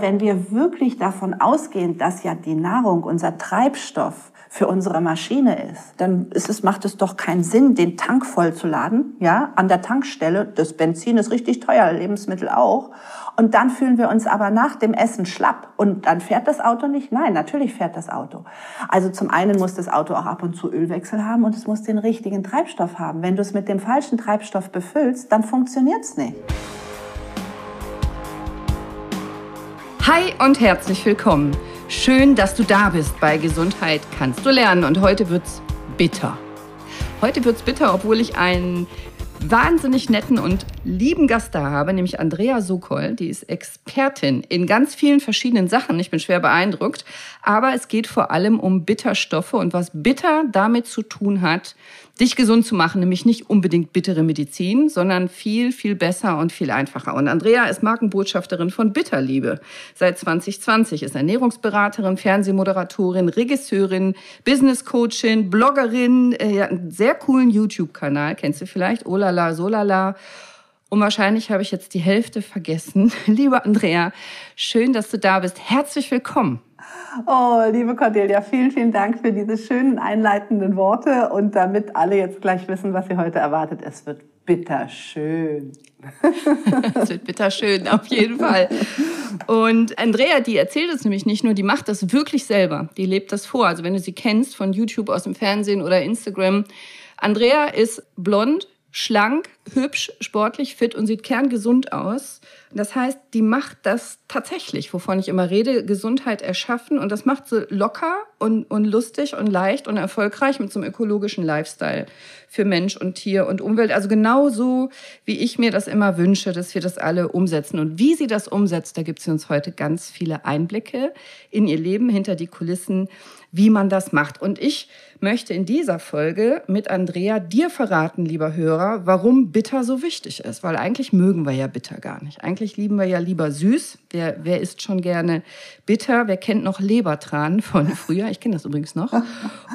Wenn wir wirklich davon ausgehen, dass ja die Nahrung unser Treibstoff für unsere Maschine ist, dann ist es, macht es doch keinen Sinn, den Tank voll zu laden, ja, an der Tankstelle. Das Benzin ist richtig teuer, Lebensmittel auch. Und dann fühlen wir uns aber nach dem Essen schlapp. Und dann fährt das Auto nicht? Nein, natürlich fährt das Auto. Also zum einen muss das Auto auch ab und zu Ölwechsel haben und es muss den richtigen Treibstoff haben. Wenn du es mit dem falschen Treibstoff befüllst, dann funktioniert es nicht. Hi und herzlich willkommen. Schön, dass du da bist bei Gesundheit kannst du lernen und heute wird's bitter. Heute wird's bitter, obwohl ich einen wahnsinnig netten und lieben Gast da habe, nämlich Andrea Sokol. Die ist Expertin in ganz vielen verschiedenen Sachen. Ich bin schwer beeindruckt. Aber es geht vor allem um Bitterstoffe und was bitter damit zu tun hat, dich gesund zu machen, nämlich nicht unbedingt bittere Medizin, sondern viel, viel besser und viel einfacher. Und Andrea ist Markenbotschafterin von Bitterliebe. Seit 2020 ist Ernährungsberaterin, Fernsehmoderatorin, Regisseurin, Businesscoachin, Bloggerin, äh, hat einen sehr coolen YouTube-Kanal, kennst du vielleicht, Olala, Solala. Und wahrscheinlich habe ich jetzt die Hälfte vergessen. Liebe Andrea, schön, dass du da bist. Herzlich willkommen. Oh, liebe Cordelia, vielen, vielen Dank für diese schönen einleitenden Worte und damit alle jetzt gleich wissen, was sie heute erwartet. Es wird bitterschön. es wird bitterschön, auf jeden Fall. Und Andrea, die erzählt es nämlich nicht nur, die macht das wirklich selber. Die lebt das vor. Also wenn du sie kennst von YouTube, aus dem Fernsehen oder Instagram. Andrea ist blond, schlank, hübsch, sportlich, fit und sieht kerngesund aus. Das heißt, die macht das tatsächlich, wovon ich immer rede, Gesundheit erschaffen. Und das macht sie locker und, und lustig und leicht und erfolgreich mit so einem ökologischen Lifestyle für Mensch und Tier und Umwelt. Also genauso, wie ich mir das immer wünsche, dass wir das alle umsetzen. Und wie sie das umsetzt, da gibt sie uns heute ganz viele Einblicke in ihr Leben, hinter die Kulissen, wie man das macht. Und ich möchte in dieser Folge mit Andrea dir verraten, lieber Hörer, warum bitter so wichtig ist. Weil eigentlich mögen wir ja bitter gar nicht. Eigentlich lieben wir ja lieber süß. Wer, wer isst schon gerne bitter? Wer kennt noch Lebertran von früher? Ich kenne das übrigens noch.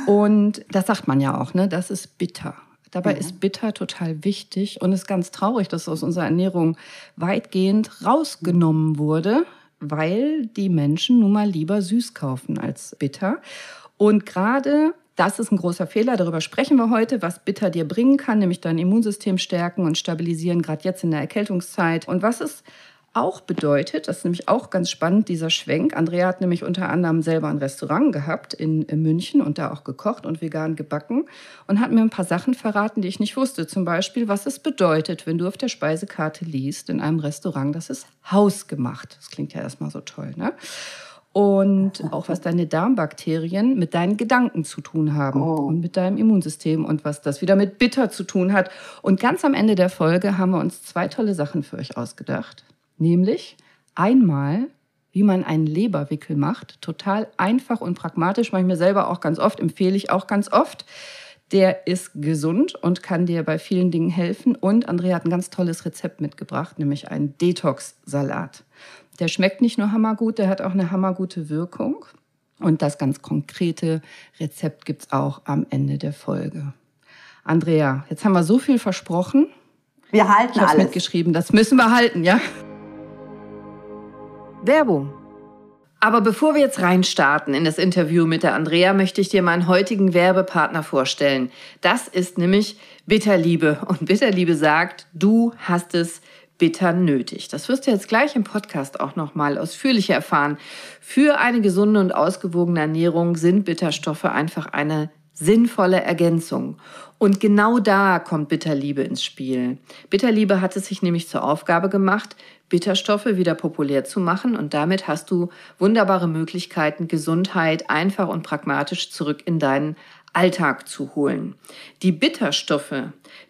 Und das sagt man ja auch, ne? Das ist bitter. Dabei mhm. ist bitter total wichtig und es ist ganz traurig, dass aus unserer Ernährung weitgehend rausgenommen wurde, weil die Menschen nun mal lieber süß kaufen als bitter. Und gerade das ist ein großer Fehler, darüber sprechen wir heute, was Bitter dir bringen kann, nämlich dein Immunsystem stärken und stabilisieren, gerade jetzt in der Erkältungszeit. Und was es auch bedeutet, das ist nämlich auch ganz spannend, dieser Schwenk. Andrea hat nämlich unter anderem selber ein Restaurant gehabt in, München und da auch gekocht und vegan gebacken und hat mir ein paar Sachen verraten, die ich nicht wusste. Zum Beispiel, was es bedeutet, wenn du auf der Speisekarte liest in einem Restaurant, das ist hausgemacht. Das klingt ja erstmal so toll, ne? und auch was deine Darmbakterien mit deinen Gedanken zu tun haben oh. und mit deinem Immunsystem und was das wieder mit Bitter zu tun hat. Und ganz am Ende der Folge haben wir uns zwei tolle Sachen für euch ausgedacht, nämlich einmal wie man einen Leberwickel macht, total einfach und pragmatisch, mache ich mir selber auch ganz oft, empfehle ich auch ganz oft. Der ist gesund und kann dir bei vielen Dingen helfen. Und Andrea hat ein ganz tolles Rezept mitgebracht, nämlich einen Detox-Salat. Der schmeckt nicht nur hammergut, der hat auch eine hammergute Wirkung. Und das ganz konkrete Rezept gibt es auch am Ende der Folge. Andrea, jetzt haben wir so viel versprochen. Wir halten ich alles. mitgeschrieben, das müssen wir halten, ja? Werbung. Aber bevor wir jetzt reinstarten in das Interview mit der Andrea, möchte ich dir meinen heutigen Werbepartner vorstellen. Das ist nämlich Bitterliebe. Und Bitterliebe sagt, du hast es bitter nötig. Das wirst du jetzt gleich im Podcast auch nochmal ausführlicher erfahren. Für eine gesunde und ausgewogene Ernährung sind Bitterstoffe einfach eine sinnvolle Ergänzung. Und genau da kommt Bitterliebe ins Spiel. Bitterliebe hat es sich nämlich zur Aufgabe gemacht, Bitterstoffe wieder populär zu machen und damit hast du wunderbare Möglichkeiten, Gesundheit einfach und pragmatisch zurück in deinen Alltag zu holen. Die Bitterstoffe,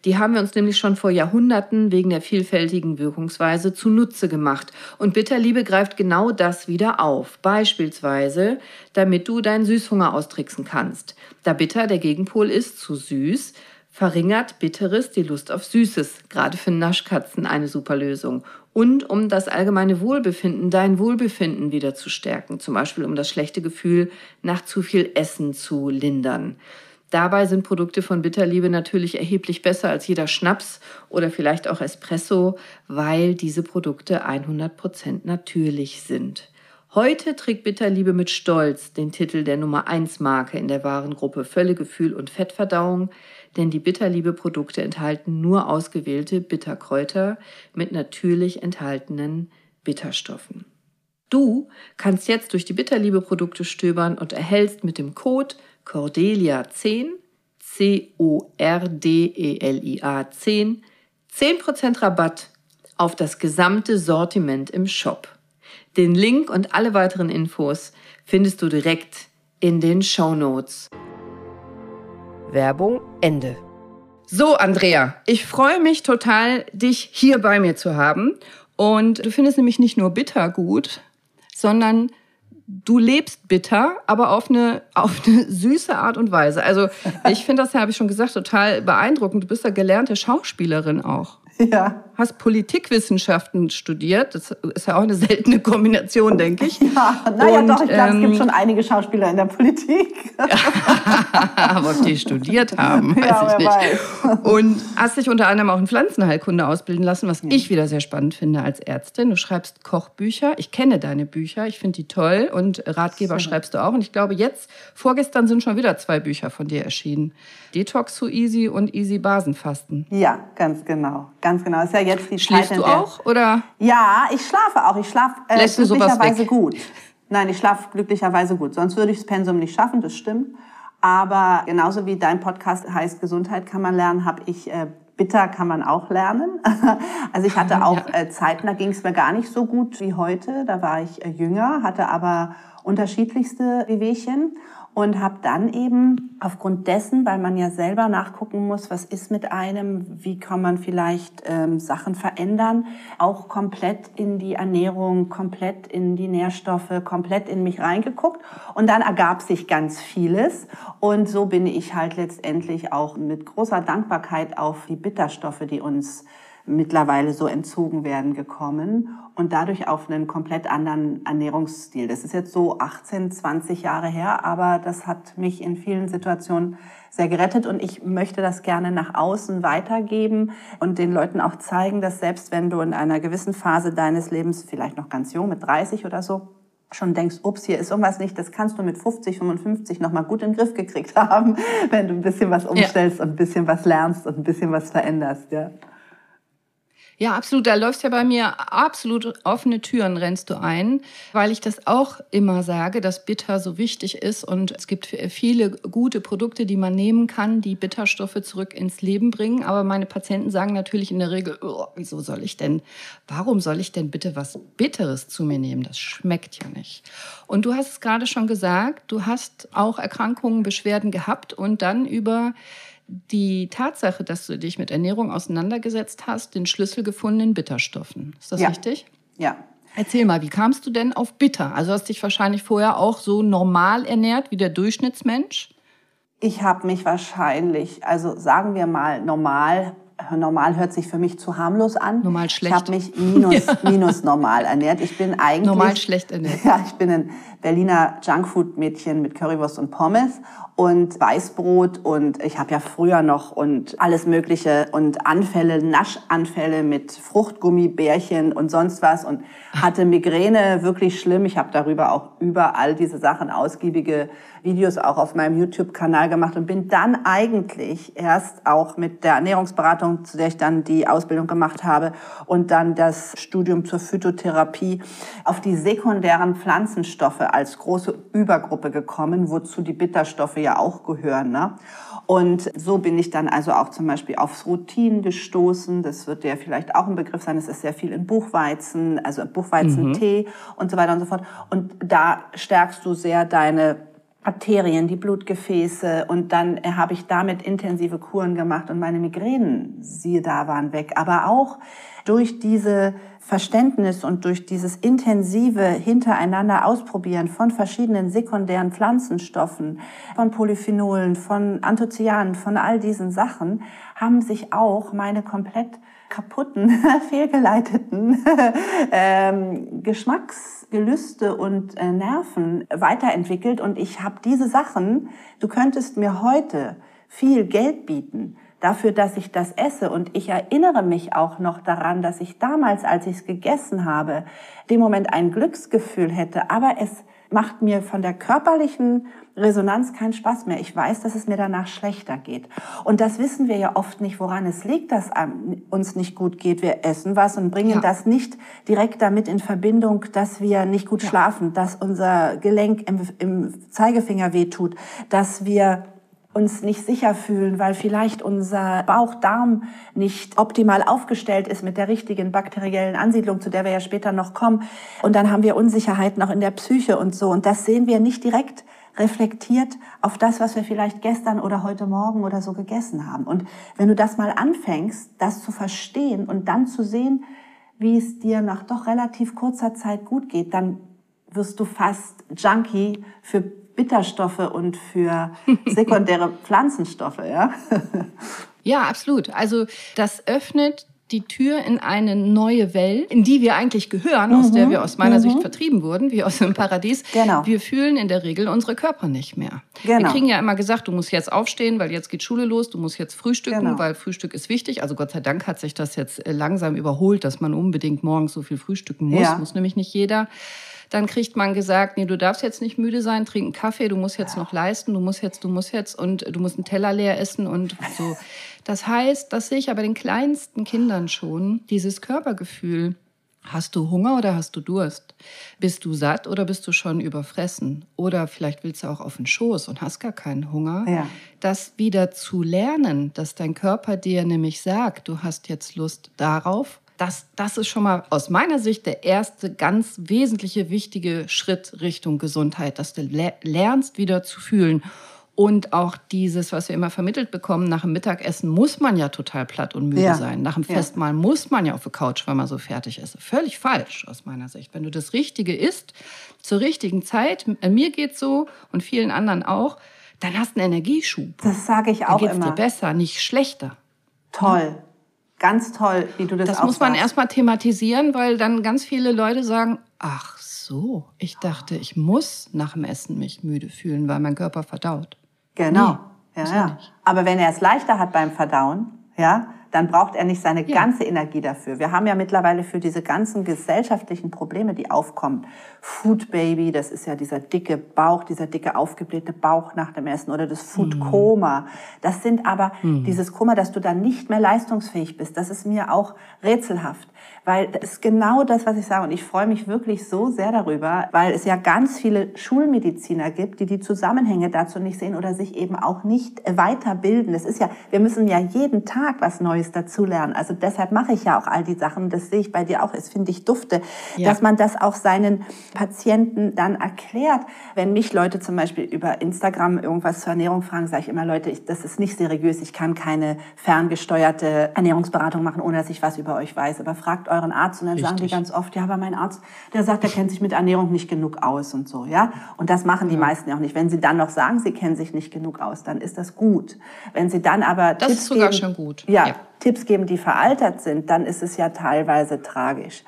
die haben wir uns nämlich schon vor Jahrhunderten wegen der vielfältigen Wirkungsweise zunutze gemacht. Und Bitterliebe greift genau das wieder auf. Beispielsweise, damit du deinen Süßhunger austricksen kannst. Da Bitter der Gegenpol ist zu süß, verringert Bitteres die Lust auf Süßes. Gerade für Naschkatzen eine super Lösung und um das allgemeine Wohlbefinden, dein Wohlbefinden wieder zu stärken, zum Beispiel um das schlechte Gefühl nach zu viel Essen zu lindern. Dabei sind Produkte von Bitterliebe natürlich erheblich besser als jeder Schnaps oder vielleicht auch Espresso, weil diese Produkte 100% natürlich sind. Heute trägt Bitterliebe mit Stolz den Titel der Nummer 1 Marke in der Warengruppe Völlegefühl und Fettverdauung, denn die Bitterliebe-Produkte enthalten nur ausgewählte Bitterkräuter mit natürlich enthaltenen Bitterstoffen. Du kannst jetzt durch die Bitterliebe-Produkte stöbern und erhältst mit dem Code Cordelia10 C-O-R-D-E-L-I-A 10 10% Rabatt auf das gesamte Sortiment im Shop. Den Link und alle weiteren Infos findest du direkt in den Show Notes. Werbung Ende. So, Andrea, ich freue mich total, dich hier bei mir zu haben. Und du findest nämlich nicht nur bitter gut, sondern du lebst bitter, aber auf eine, auf eine süße Art und Weise. Also ich finde das, habe ich schon gesagt, total beeindruckend. Du bist ja gelernte Schauspielerin auch. Ja. Hast Politikwissenschaften studiert. Das ist ja auch eine seltene Kombination, denke ich. Ja, naja, doch, ich glaube, ähm, es gibt ähm, schon einige Schauspieler in der Politik. aber ob die studiert haben, weiß ja, ich nicht. Weiß. Und hast dich unter anderem auch in Pflanzenheilkunde ausbilden lassen, was hm. ich wieder sehr spannend finde als Ärztin. Du schreibst Kochbücher. Ich kenne deine Bücher, ich finde die toll. Und Ratgeber so. schreibst du auch. Und ich glaube, jetzt, vorgestern sind schon wieder zwei Bücher von dir erschienen. Detox so easy und easy Basenfasten. Ja, ganz genau. Ganz genau. ist ja jetzt die Schläfst Zeit, du auch? Oder? Ja, ich schlafe auch. Ich schlafe äh, glücklicherweise gut. Nein, ich schlafe glücklicherweise gut. Sonst würde ich das Pensum nicht schaffen, das stimmt. Aber genauso wie dein Podcast heißt Gesundheit kann man lernen, habe ich äh, bitter kann man auch lernen. Also ich hatte auch äh, Zeiten, da ging es mir gar nicht so gut wie heute. Da war ich äh, jünger, hatte aber unterschiedlichste Wehwehchen und habe dann eben aufgrund dessen, weil man ja selber nachgucken muss, was ist mit einem, wie kann man vielleicht ähm, Sachen verändern, auch komplett in die Ernährung, komplett in die Nährstoffe, komplett in mich reingeguckt. Und dann ergab sich ganz vieles. Und so bin ich halt letztendlich auch mit großer Dankbarkeit auf die Bitterstoffe, die uns mittlerweile so entzogen werden gekommen und dadurch auf einen komplett anderen Ernährungsstil. Das ist jetzt so 18, 20 Jahre her, aber das hat mich in vielen Situationen sehr gerettet und ich möchte das gerne nach außen weitergeben und den Leuten auch zeigen, dass selbst wenn du in einer gewissen Phase deines Lebens, vielleicht noch ganz jung, mit 30 oder so, schon denkst, ups, hier ist irgendwas nicht, das kannst du mit 50, 55 nochmal gut in den Griff gekriegt haben, wenn du ein bisschen was umstellst ja. und ein bisschen was lernst und ein bisschen was veränderst, ja. Ja, absolut. Da läufst ja bei mir absolut offene Türen, rennst du ein, weil ich das auch immer sage, dass Bitter so wichtig ist. Und es gibt viele gute Produkte, die man nehmen kann, die Bitterstoffe zurück ins Leben bringen. Aber meine Patienten sagen natürlich in der Regel, oh, wieso soll ich denn, warum soll ich denn bitte was Bitteres zu mir nehmen? Das schmeckt ja nicht. Und du hast es gerade schon gesagt, du hast auch Erkrankungen, Beschwerden gehabt und dann über die Tatsache, dass du dich mit Ernährung auseinandergesetzt hast, den Schlüssel gefunden in Bitterstoffen. Ist das ja. richtig? Ja. Erzähl mal, wie kamst du denn auf bitter? Also hast dich wahrscheinlich vorher auch so normal ernährt wie der Durchschnittsmensch? Ich habe mich wahrscheinlich, also sagen wir mal normal, normal hört sich für mich zu harmlos an. Normal schlecht. Ich habe mich minus, minus normal ernährt. Ich bin eigentlich normal schlecht ernährt. Ja, ich bin ein Berliner Junkfood-Mädchen mit Currywurst und Pommes und Weißbrot und ich habe ja früher noch und alles Mögliche und Anfälle, Naschanfälle mit Fruchtgummibärchen und sonst was und hatte Migräne wirklich schlimm. Ich habe darüber auch überall diese Sachen ausgiebige Videos auch auf meinem YouTube-Kanal gemacht und bin dann eigentlich erst auch mit der Ernährungsberatung, zu der ich dann die Ausbildung gemacht habe und dann das Studium zur Phytotherapie auf die sekundären Pflanzenstoffe als große Übergruppe gekommen, wozu die Bitterstoffe ja auch gehören. Ne? Und so bin ich dann also auch zum Beispiel aufs Routinen gestoßen. Das wird ja vielleicht auch ein Begriff sein. Es ist sehr viel in Buchweizen, also Buchweizentee mhm. und so weiter und so fort. Und da stärkst du sehr deine Arterien, die Blutgefäße und dann habe ich damit intensive Kuren gemacht und meine Migränen, siehe da, waren weg. Aber auch durch diese Verständnis und durch dieses intensive Hintereinander ausprobieren von verschiedenen sekundären Pflanzenstoffen, von Polyphenolen, von Anthocyanen, von all diesen Sachen, haben sich auch meine komplett kaputten, fehlgeleiteten ähm, Geschmacksgelüste und äh, Nerven weiterentwickelt. Und ich habe diese Sachen, du könntest mir heute viel Geld bieten dafür, dass ich das esse. Und ich erinnere mich auch noch daran, dass ich damals, als ich es gegessen habe, dem Moment ein Glücksgefühl hätte. Aber es macht mir von der körperlichen Resonanz keinen Spaß mehr. Ich weiß, dass es mir danach schlechter geht. Und das wissen wir ja oft nicht, woran es liegt, dass uns nicht gut geht. Wir essen was und bringen ja. das nicht direkt damit in Verbindung, dass wir nicht gut ja. schlafen, dass unser Gelenk im, im Zeigefinger wehtut, dass wir uns nicht sicher fühlen, weil vielleicht unser Bauchdarm nicht optimal aufgestellt ist mit der richtigen bakteriellen Ansiedlung, zu der wir ja später noch kommen. Und dann haben wir Unsicherheiten auch in der Psyche und so. Und das sehen wir nicht direkt reflektiert auf das, was wir vielleicht gestern oder heute Morgen oder so gegessen haben. Und wenn du das mal anfängst, das zu verstehen und dann zu sehen, wie es dir nach doch relativ kurzer Zeit gut geht, dann wirst du fast Junkie für Bitterstoffe und für sekundäre Pflanzenstoffe, ja? Ja, absolut. Also das öffnet die Tür in eine neue Welt, in die wir eigentlich gehören, mhm. aus der mhm. wir aus meiner mhm. Sicht vertrieben wurden, wie aus dem Paradies. Genau. Wir fühlen in der Regel unsere Körper nicht mehr. Genau. Wir kriegen ja immer gesagt, du musst jetzt aufstehen, weil jetzt geht Schule los, du musst jetzt frühstücken, genau. weil Frühstück ist wichtig. Also Gott sei Dank hat sich das jetzt äh, langsam überholt, dass man unbedingt morgens so viel frühstücken muss. Ja. Muss nämlich nicht jeder. Dann kriegt man gesagt, nee, du darfst jetzt nicht müde sein, trink einen Kaffee, du musst jetzt noch leisten, du musst jetzt, du musst jetzt und du musst einen Teller leer essen und so. Das heißt, das sehe ich aber den kleinsten Kindern schon, dieses Körpergefühl. Hast du Hunger oder hast du Durst? Bist du satt oder bist du schon überfressen? Oder vielleicht willst du auch auf den Schoß und hast gar keinen Hunger. Ja. Das wieder zu lernen, dass dein Körper dir nämlich sagt, du hast jetzt Lust darauf das, das ist schon mal aus meiner Sicht der erste ganz wesentliche, wichtige Schritt Richtung Gesundheit, dass du lernst, wieder zu fühlen. Und auch dieses, was wir immer vermittelt bekommen, nach dem Mittagessen muss man ja total platt und müde ja. sein. Nach dem Festmahl ja. muss man ja auf der Couch, weil man so fertig ist. Völlig falsch aus meiner Sicht. Wenn du das Richtige isst, zur richtigen Zeit, mir geht's so und vielen anderen auch, dann hast du einen Energieschub. Das sage ich auch dann geht's immer. dir besser, nicht schlechter. Toll. Ganz toll, wie du das Das muss man erstmal thematisieren, weil dann ganz viele Leute sagen, ach so, ich dachte, ich muss nach dem Essen mich müde fühlen, weil mein Körper verdaut. Genau. Nee, ja, ja. Aber wenn er es leichter hat beim Verdauen, ja, dann braucht er nicht seine ja. ganze Energie dafür. Wir haben ja mittlerweile für diese ganzen gesellschaftlichen Probleme, die aufkommen, Food Baby, das ist ja dieser dicke Bauch, dieser dicke aufgeblähte Bauch nach dem Essen oder das Food Koma. Mhm. Das sind aber mhm. dieses Koma, dass du dann nicht mehr leistungsfähig bist. Das ist mir auch rätselhaft. Weil das ist genau das, was ich sage. Und ich freue mich wirklich so sehr darüber, weil es ja ganz viele Schulmediziner gibt, die die Zusammenhänge dazu nicht sehen oder sich eben auch nicht weiterbilden. Das ist ja, wir müssen ja jeden Tag was Neues dazulernen. Also deshalb mache ich ja auch all die Sachen. Das sehe ich bei dir auch. Es finde ich dufte, ja. dass man das auch seinen Patienten dann erklärt. Wenn mich Leute zum Beispiel über Instagram irgendwas zur Ernährung fragen, sage ich immer, Leute, ich, das ist nicht seriös. Ich kann keine ferngesteuerte Ernährungsberatung machen, ohne dass ich was über euch weiß. Aber fragt euren Arzt und dann Richtig. sagen die ganz oft, ja, aber mein Arzt, der sagt, der kennt sich mit Ernährung nicht genug aus und so, ja. Und das machen die ja. meisten ja auch nicht. Wenn sie dann noch sagen, sie kennen sich nicht genug aus, dann ist das gut. Wenn sie dann aber das Tipps ist sogar geben, schon gut. Ja, ja, Tipps geben, die veraltet sind, dann ist es ja teilweise tragisch.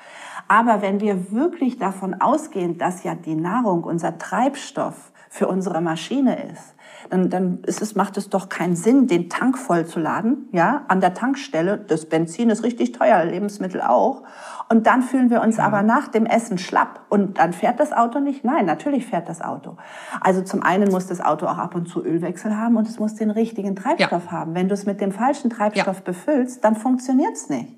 Aber wenn wir wirklich davon ausgehen, dass ja die Nahrung unser Treibstoff für unsere Maschine ist, dann, ist es, macht es doch keinen Sinn, den Tank voll zu laden, ja, an der Tankstelle. Das Benzin ist richtig teuer, Lebensmittel auch. Und dann fühlen wir uns ja. aber nach dem Essen schlapp. Und dann fährt das Auto nicht? Nein, natürlich fährt das Auto. Also zum einen muss das Auto auch ab und zu Ölwechsel haben und es muss den richtigen Treibstoff ja. haben. Wenn du es mit dem falschen Treibstoff ja. befüllst, dann funktioniert es nicht.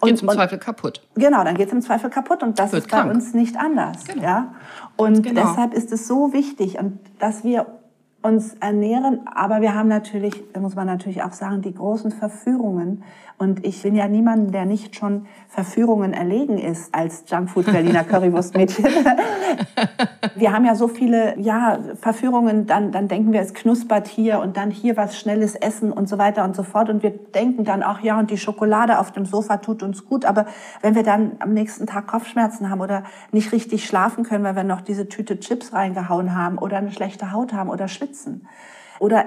Und, geht's im und, Zweifel kaputt. Genau, dann geht es im Zweifel kaputt und das Wird ist krank. bei uns nicht anders. Genau. Ja? Und genau. deshalb ist es so wichtig, und dass wir uns ernähren, aber wir haben natürlich, muss man natürlich auch sagen, die großen Verführungen. Und ich bin ja niemand, der nicht schon Verführungen erlegen ist als Junkfood Berliner Currywurstmädchen. wir haben ja so viele, ja, Verführungen, dann, dann denken wir, es knuspert hier und dann hier was Schnelles essen und so weiter und so fort. Und wir denken dann auch, ja, und die Schokolade auf dem Sofa tut uns gut. Aber wenn wir dann am nächsten Tag Kopfschmerzen haben oder nicht richtig schlafen können, weil wir noch diese Tüte Chips reingehauen haben oder eine schlechte Haut haben oder schwitzen, oder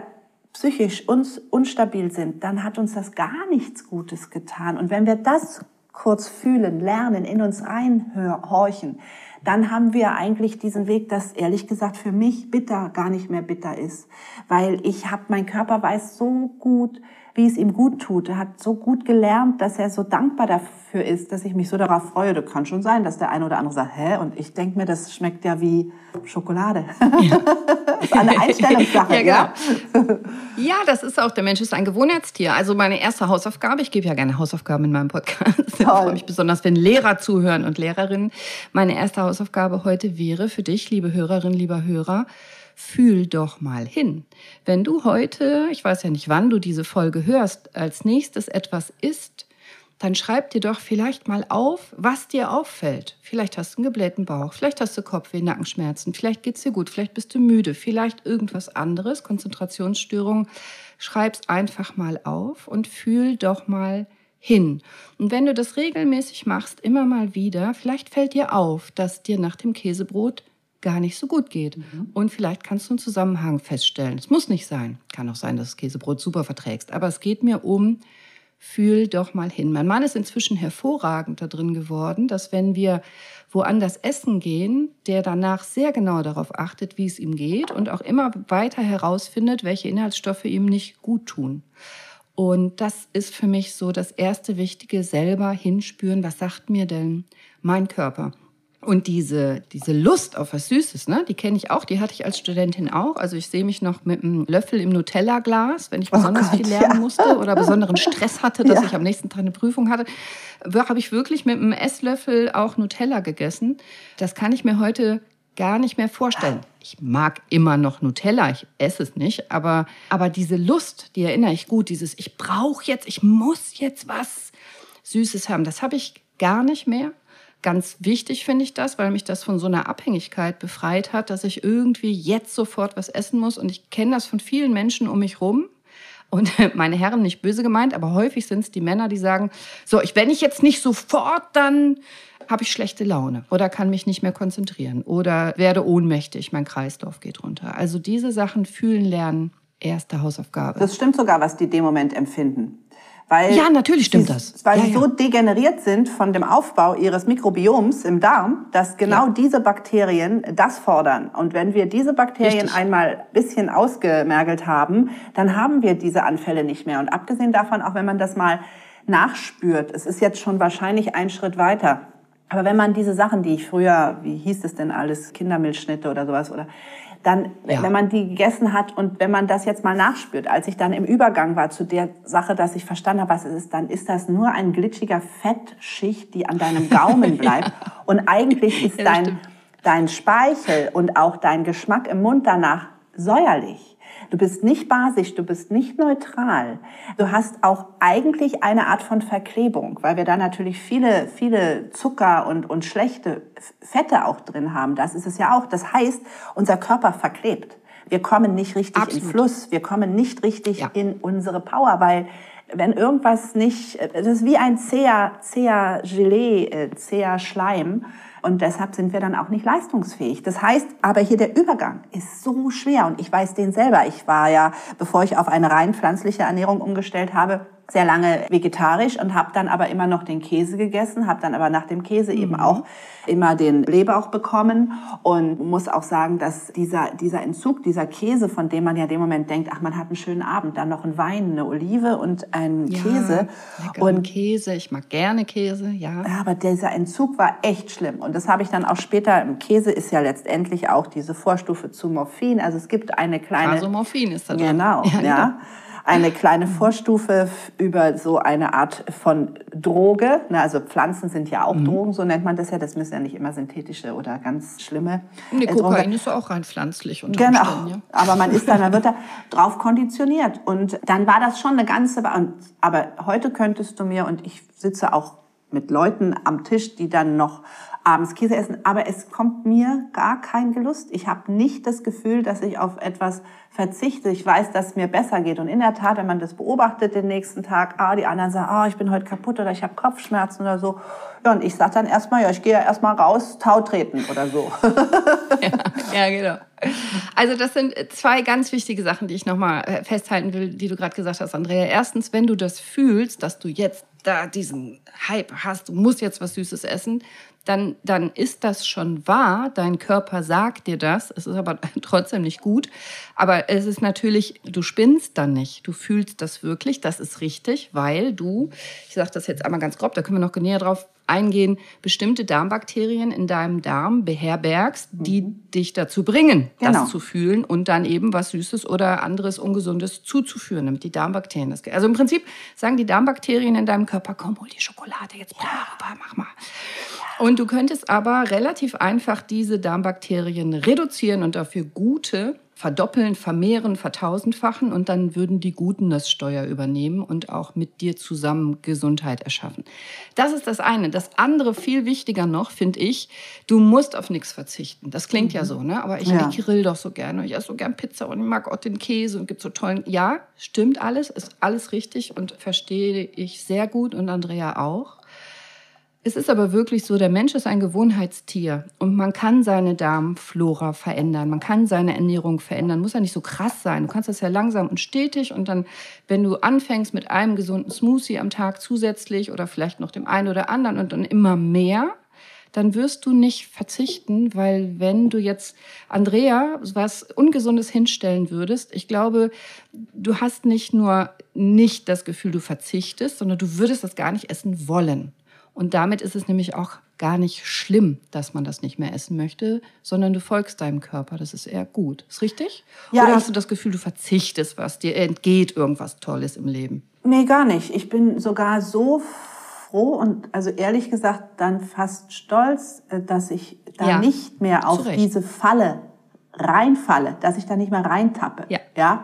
psychisch uns unstabil sind, dann hat uns das gar nichts Gutes getan. Und wenn wir das kurz fühlen, lernen, in uns reinhorchen, dann haben wir eigentlich diesen Weg, dass ehrlich gesagt für mich bitter gar nicht mehr bitter ist, weil ich habe mein Körper weiß so gut, wie es ihm gut tut. Er hat so gut gelernt, dass er so dankbar dafür ist, dass ich mich so darauf freue. Das kann schon sein, dass der eine oder andere sagt, hä? Und ich denke mir, das schmeckt ja wie Schokolade. Ja. das ist eine Einstellungssache. ja, genau. ja, das ist auch, der Mensch ist ein Gewohnheitstier. Also meine erste Hausaufgabe, ich gebe ja gerne Hausaufgaben in meinem Podcast. Ich freue mich besonders, wenn Lehrer zuhören und Lehrerinnen. Meine erste Hausaufgabe heute wäre für dich, liebe Hörerin, lieber Hörer, fühl doch mal hin. Wenn du heute, ich weiß ja nicht, wann du diese Folge hörst, als nächstes etwas isst, dann schreib dir doch vielleicht mal auf, was dir auffällt. Vielleicht hast du einen geblähten Bauch, vielleicht hast du Kopfweh, Nackenschmerzen, vielleicht geht's dir gut, vielleicht bist du müde, vielleicht irgendwas anderes, Konzentrationsstörung. Schreib's einfach mal auf und fühl doch mal hin. Und wenn du das regelmäßig machst, immer mal wieder, vielleicht fällt dir auf, dass dir nach dem Käsebrot gar nicht so gut geht. Mhm. Und vielleicht kannst du einen Zusammenhang feststellen. Es muss nicht sein. Kann auch sein, dass du Käsebrot super verträgst. Aber es geht mir um, fühl doch mal hin. Mein Mann ist inzwischen hervorragend da drin geworden, dass wenn wir woanders essen gehen, der danach sehr genau darauf achtet, wie es ihm geht und auch immer weiter herausfindet, welche Inhaltsstoffe ihm nicht gut tun. Und das ist für mich so das erste Wichtige, selber hinspüren, was sagt mir denn mein Körper? Und diese, diese Lust auf was Süßes, ne, die kenne ich auch, die hatte ich als Studentin auch. Also ich sehe mich noch mit einem Löffel im Nutella-Glas, wenn ich oh besonders oh Gott, viel lernen ja. musste oder besonderen Stress hatte, dass ja. ich am nächsten Tag eine Prüfung hatte, habe ich wirklich mit einem Esslöffel auch Nutella gegessen. Das kann ich mir heute gar nicht mehr vorstellen. Ich mag immer noch Nutella, ich esse es nicht, aber, aber diese Lust, die erinnere ich gut, dieses ich brauche jetzt, ich muss jetzt was Süßes haben, das habe ich gar nicht mehr. Ganz wichtig finde ich das, weil mich das von so einer Abhängigkeit befreit hat, dass ich irgendwie jetzt sofort was essen muss. Und ich kenne das von vielen Menschen um mich rum. Und meine Herren nicht böse gemeint, aber häufig sind es die Männer, die sagen, so, ich, wenn ich jetzt nicht sofort, dann habe ich schlechte Laune oder kann mich nicht mehr konzentrieren oder werde ohnmächtig, mein Kreislauf geht runter. Also diese Sachen fühlen lernen, erste Hausaufgabe. Das stimmt sogar, was die dem Moment empfinden. Weil ja, natürlich stimmt sie, das. Weil ja, sie ja. so degeneriert sind von dem Aufbau ihres Mikrobioms im Darm, dass genau ja. diese Bakterien das fordern. Und wenn wir diese Bakterien Richtig. einmal bisschen ausgemergelt haben, dann haben wir diese Anfälle nicht mehr. Und abgesehen davon, auch wenn man das mal nachspürt, es ist jetzt schon wahrscheinlich ein Schritt weiter. Aber wenn man diese Sachen, die ich früher, wie hieß es denn alles, Kindermilchschnitte oder sowas, oder dann, ja. wenn man die gegessen hat und wenn man das jetzt mal nachspürt, als ich dann im Übergang war zu der Sache, dass ich verstanden habe, was es ist, dann ist das nur ein glitschiger Fettschicht, die an deinem Gaumen bleibt. ja. Und eigentlich ist ja, dein, dein Speichel und auch dein Geschmack im Mund danach säuerlich. Du bist nicht basisch, du bist nicht neutral. Du hast auch eigentlich eine Art von Verklebung, weil wir da natürlich viele, viele Zucker und, und schlechte Fette auch drin haben. Das ist es ja auch. Das heißt, unser Körper verklebt. Wir kommen nicht richtig Absolut. in Fluss. Wir kommen nicht richtig ja. in unsere Power, weil wenn irgendwas nicht, das ist wie ein zäher, zäher Gelee, äh, zäher Schleim. Und deshalb sind wir dann auch nicht leistungsfähig. Das heißt, aber hier der Übergang ist so schwer. Und ich weiß den selber. Ich war ja, bevor ich auf eine rein pflanzliche Ernährung umgestellt habe, sehr lange vegetarisch und habe dann aber immer noch den Käse gegessen, habe dann aber nach dem Käse mhm. eben auch immer den Blähbauch bekommen und muss auch sagen, dass dieser, dieser Entzug, dieser Käse, von dem man ja dem Moment denkt, ach, man hat einen schönen Abend, dann noch ein Wein, eine Olive und ein ja, Käse. Und Käse, ich mag gerne Käse, ja. Ja, aber dieser Entzug war echt schlimm und das habe ich dann auch später, im Käse ist ja letztendlich auch diese Vorstufe zu Morphin, also es gibt eine kleine... Also Morphin ist da drin. Genau, ja. ja. Eine kleine Vorstufe über so eine Art von Droge. Also Pflanzen sind ja auch mhm. Drogen, so nennt man das ja. Das müssen ja nicht immer synthetische oder ganz schlimme. Nee, äh, Kokain ist ja auch rein pflanzlich. Unter genau, ja. aber man ist dann, dann wird da drauf konditioniert. Und dann war das schon eine ganze... Aber heute könntest du mir, und ich sitze auch mit Leuten am Tisch, die dann noch abends Käse essen, aber es kommt mir gar kein Gelust. Ich habe nicht das Gefühl, dass ich auf etwas verzichte. Ich weiß, dass es mir besser geht. Und in der Tat, wenn man das beobachtet den nächsten Tag, ah, die anderen sagen, ah, ich bin heute kaputt oder ich habe Kopfschmerzen oder so. Ja, und ich sage dann erstmal, ja, ich gehe ja erstmal raus, Tau treten oder so. ja, ja, genau. Also das sind zwei ganz wichtige Sachen, die ich nochmal äh, festhalten will, die du gerade gesagt hast, Andrea. Erstens, wenn du das fühlst, dass du jetzt da diesen Hype hast, du musst jetzt was Süßes essen, dann, dann ist das schon wahr. Dein Körper sagt dir das. Es ist aber trotzdem nicht gut. Aber es ist natürlich, du spinnst dann nicht. Du fühlst das wirklich. Das ist richtig, weil du, ich sage das jetzt einmal ganz grob, da können wir noch näher drauf eingehen, bestimmte Darmbakterien in deinem Darm beherbergst, die mhm. dich dazu bringen, genau. das zu fühlen und dann eben was Süßes oder anderes Ungesundes zuzuführen, damit die Darmbakterien das. Also im Prinzip sagen die Darmbakterien in deinem Körper, komm, hol die Schokolade jetzt ja. rüber, mach mal. Und du könntest aber relativ einfach diese Darmbakterien reduzieren und dafür gute verdoppeln, vermehren, vertausendfachen und dann würden die Guten das Steuer übernehmen und auch mit dir zusammen Gesundheit erschaffen. Das ist das eine. Das andere, viel wichtiger noch, finde ich, du musst auf nichts verzichten. Das klingt mhm. ja so, ne? Aber ich, ja. ich grill doch so gerne. Ich esse so gern Pizza und ich mag auch den Käse und gibt so tollen. Ja, stimmt alles, ist alles richtig und verstehe ich sehr gut und Andrea auch. Es ist aber wirklich so, der Mensch ist ein Gewohnheitstier und man kann seine Darmflora verändern, man kann seine Ernährung verändern, muss ja nicht so krass sein. Du kannst das ja langsam und stetig und dann, wenn du anfängst mit einem gesunden Smoothie am Tag zusätzlich oder vielleicht noch dem einen oder anderen und dann immer mehr, dann wirst du nicht verzichten, weil wenn du jetzt Andrea was Ungesundes hinstellen würdest, ich glaube, du hast nicht nur nicht das Gefühl, du verzichtest, sondern du würdest das gar nicht essen wollen. Und damit ist es nämlich auch gar nicht schlimm, dass man das nicht mehr essen möchte, sondern du folgst deinem Körper. Das ist eher gut. Ist richtig? Ja, Oder hast du das Gefühl, du verzichtest was, dir entgeht irgendwas Tolles im Leben? Nee, gar nicht. Ich bin sogar so froh und also ehrlich gesagt dann fast stolz, äh, dass ich da ja, nicht mehr auf diese Falle reinfalle, dass ich da nicht mehr reintappe. Ja. ja?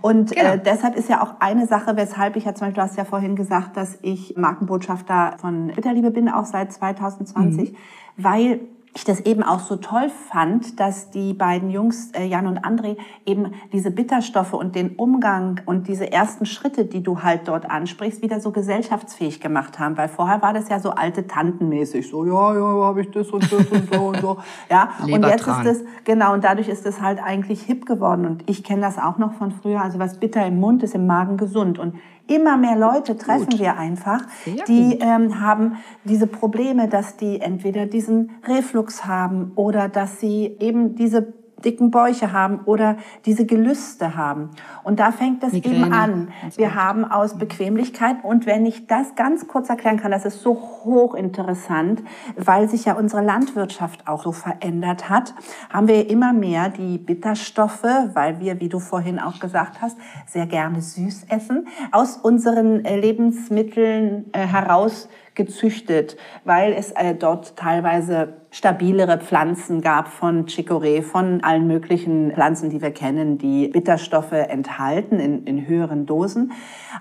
Und äh, genau. äh, deshalb ist ja auch eine Sache, weshalb ich ja zum Beispiel, du hast ja vorhin gesagt, dass ich Markenbotschafter von Bitterliebe bin, auch seit 2020, mhm. weil ich das eben auch so toll fand, dass die beiden Jungs, äh, Jan und André, eben diese Bitterstoffe und den Umgang und diese ersten Schritte, die du halt dort ansprichst, wieder so gesellschaftsfähig gemacht haben. Weil vorher war das ja so alte Tantenmäßig, so ja, ja, habe ich das und das und so und so. Ja, und jetzt ist es, genau, und dadurch ist es halt eigentlich hip geworden. Und ich kenne das auch noch von früher. Also was bitter im Mund ist im Magen gesund. Und immer mehr Leute treffen gut. wir einfach, die ähm, haben diese Probleme, dass die entweder diesen Reflux haben oder dass sie eben diese dicken Bäuche haben oder diese Gelüste haben. Und da fängt es Migräne. eben an. Wir haben aus Bequemlichkeit und wenn ich das ganz kurz erklären kann, das ist so hochinteressant, weil sich ja unsere Landwirtschaft auch so verändert hat, haben wir immer mehr die Bitterstoffe, weil wir, wie du vorhin auch gesagt hast, sehr gerne süß essen, aus unseren äh, Lebensmitteln äh, heraus gezüchtet, weil es äh, dort teilweise stabilere Pflanzen gab von Chicorée, von allen möglichen Pflanzen, die wir kennen, die Bitterstoffe enthalten in, in höheren Dosen.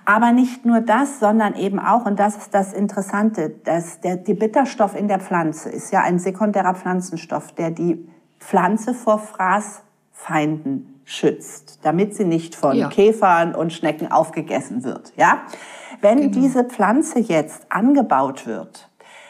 Aber nicht nur das, sondern eben auch, und das ist das Interessante, dass der, die Bitterstoff in der Pflanze ist ja ein sekundärer Pflanzenstoff, der die Pflanze vor Fraßfeinden schützt, damit sie nicht von ja. Käfern und Schnecken aufgegessen wird. Ja? Wenn genau. diese Pflanze jetzt angebaut wird,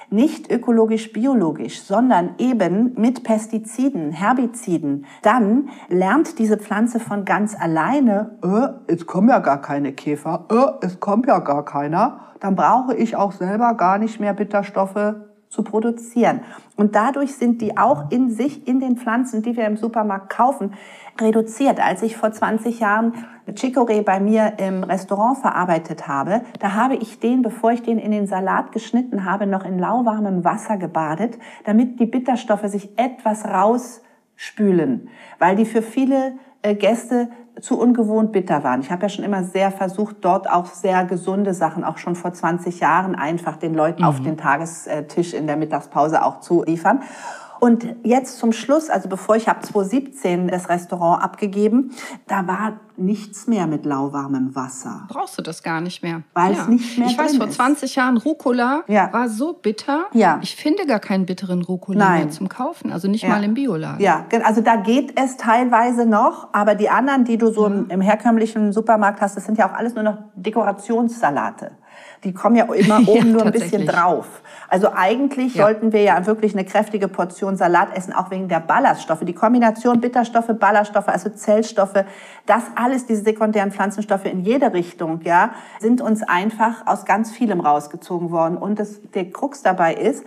nicht ökologisch biologisch, sondern eben mit Pestiziden, Herbiziden, dann lernt diese Pflanze von ganz alleine, äh, es kommen ja gar keine Käfer, äh, es kommt ja gar keiner, dann brauche ich auch selber gar nicht mehr Bitterstoffe zu produzieren. Und dadurch sind die auch in sich, in den Pflanzen, die wir im Supermarkt kaufen, reduziert. Als ich vor 20 Jahren Chicorée bei mir im Restaurant verarbeitet habe, da habe ich den, bevor ich den in den Salat geschnitten habe, noch in lauwarmem Wasser gebadet, damit die Bitterstoffe sich etwas rausspülen, weil die für viele äh, Gäste zu ungewohnt bitter waren. Ich habe ja schon immer sehr versucht, dort auch sehr gesunde Sachen, auch schon vor 20 Jahren einfach den Leuten mhm. auf den Tagestisch in der Mittagspause auch zu liefern. Und jetzt zum Schluss, also bevor ich habe 2017 das Restaurant abgegeben, da war nichts mehr mit lauwarmem Wasser. Brauchst du das gar nicht mehr. Weil ja. es nicht mehr Ich weiß, vor 20 Jahren Rucola ja. war so bitter. Ja. Ich finde gar keinen bitteren Rucola Nein. mehr zum Kaufen, also nicht ja. mal im Bioladen. Ja, also da geht es teilweise noch, aber die anderen, die du so im, im herkömmlichen Supermarkt hast, das sind ja auch alles nur noch Dekorationssalate. Die kommen ja immer oben ja, nur ein bisschen drauf. Also eigentlich ja. sollten wir ja wirklich eine kräftige Portion Salat essen, auch wegen der Ballaststoffe. Die Kombination Bitterstoffe, Ballaststoffe, also Zellstoffe, das alles, diese sekundären Pflanzenstoffe in jede Richtung, ja, sind uns einfach aus ganz vielem rausgezogen worden. Und das, der Krux dabei ist,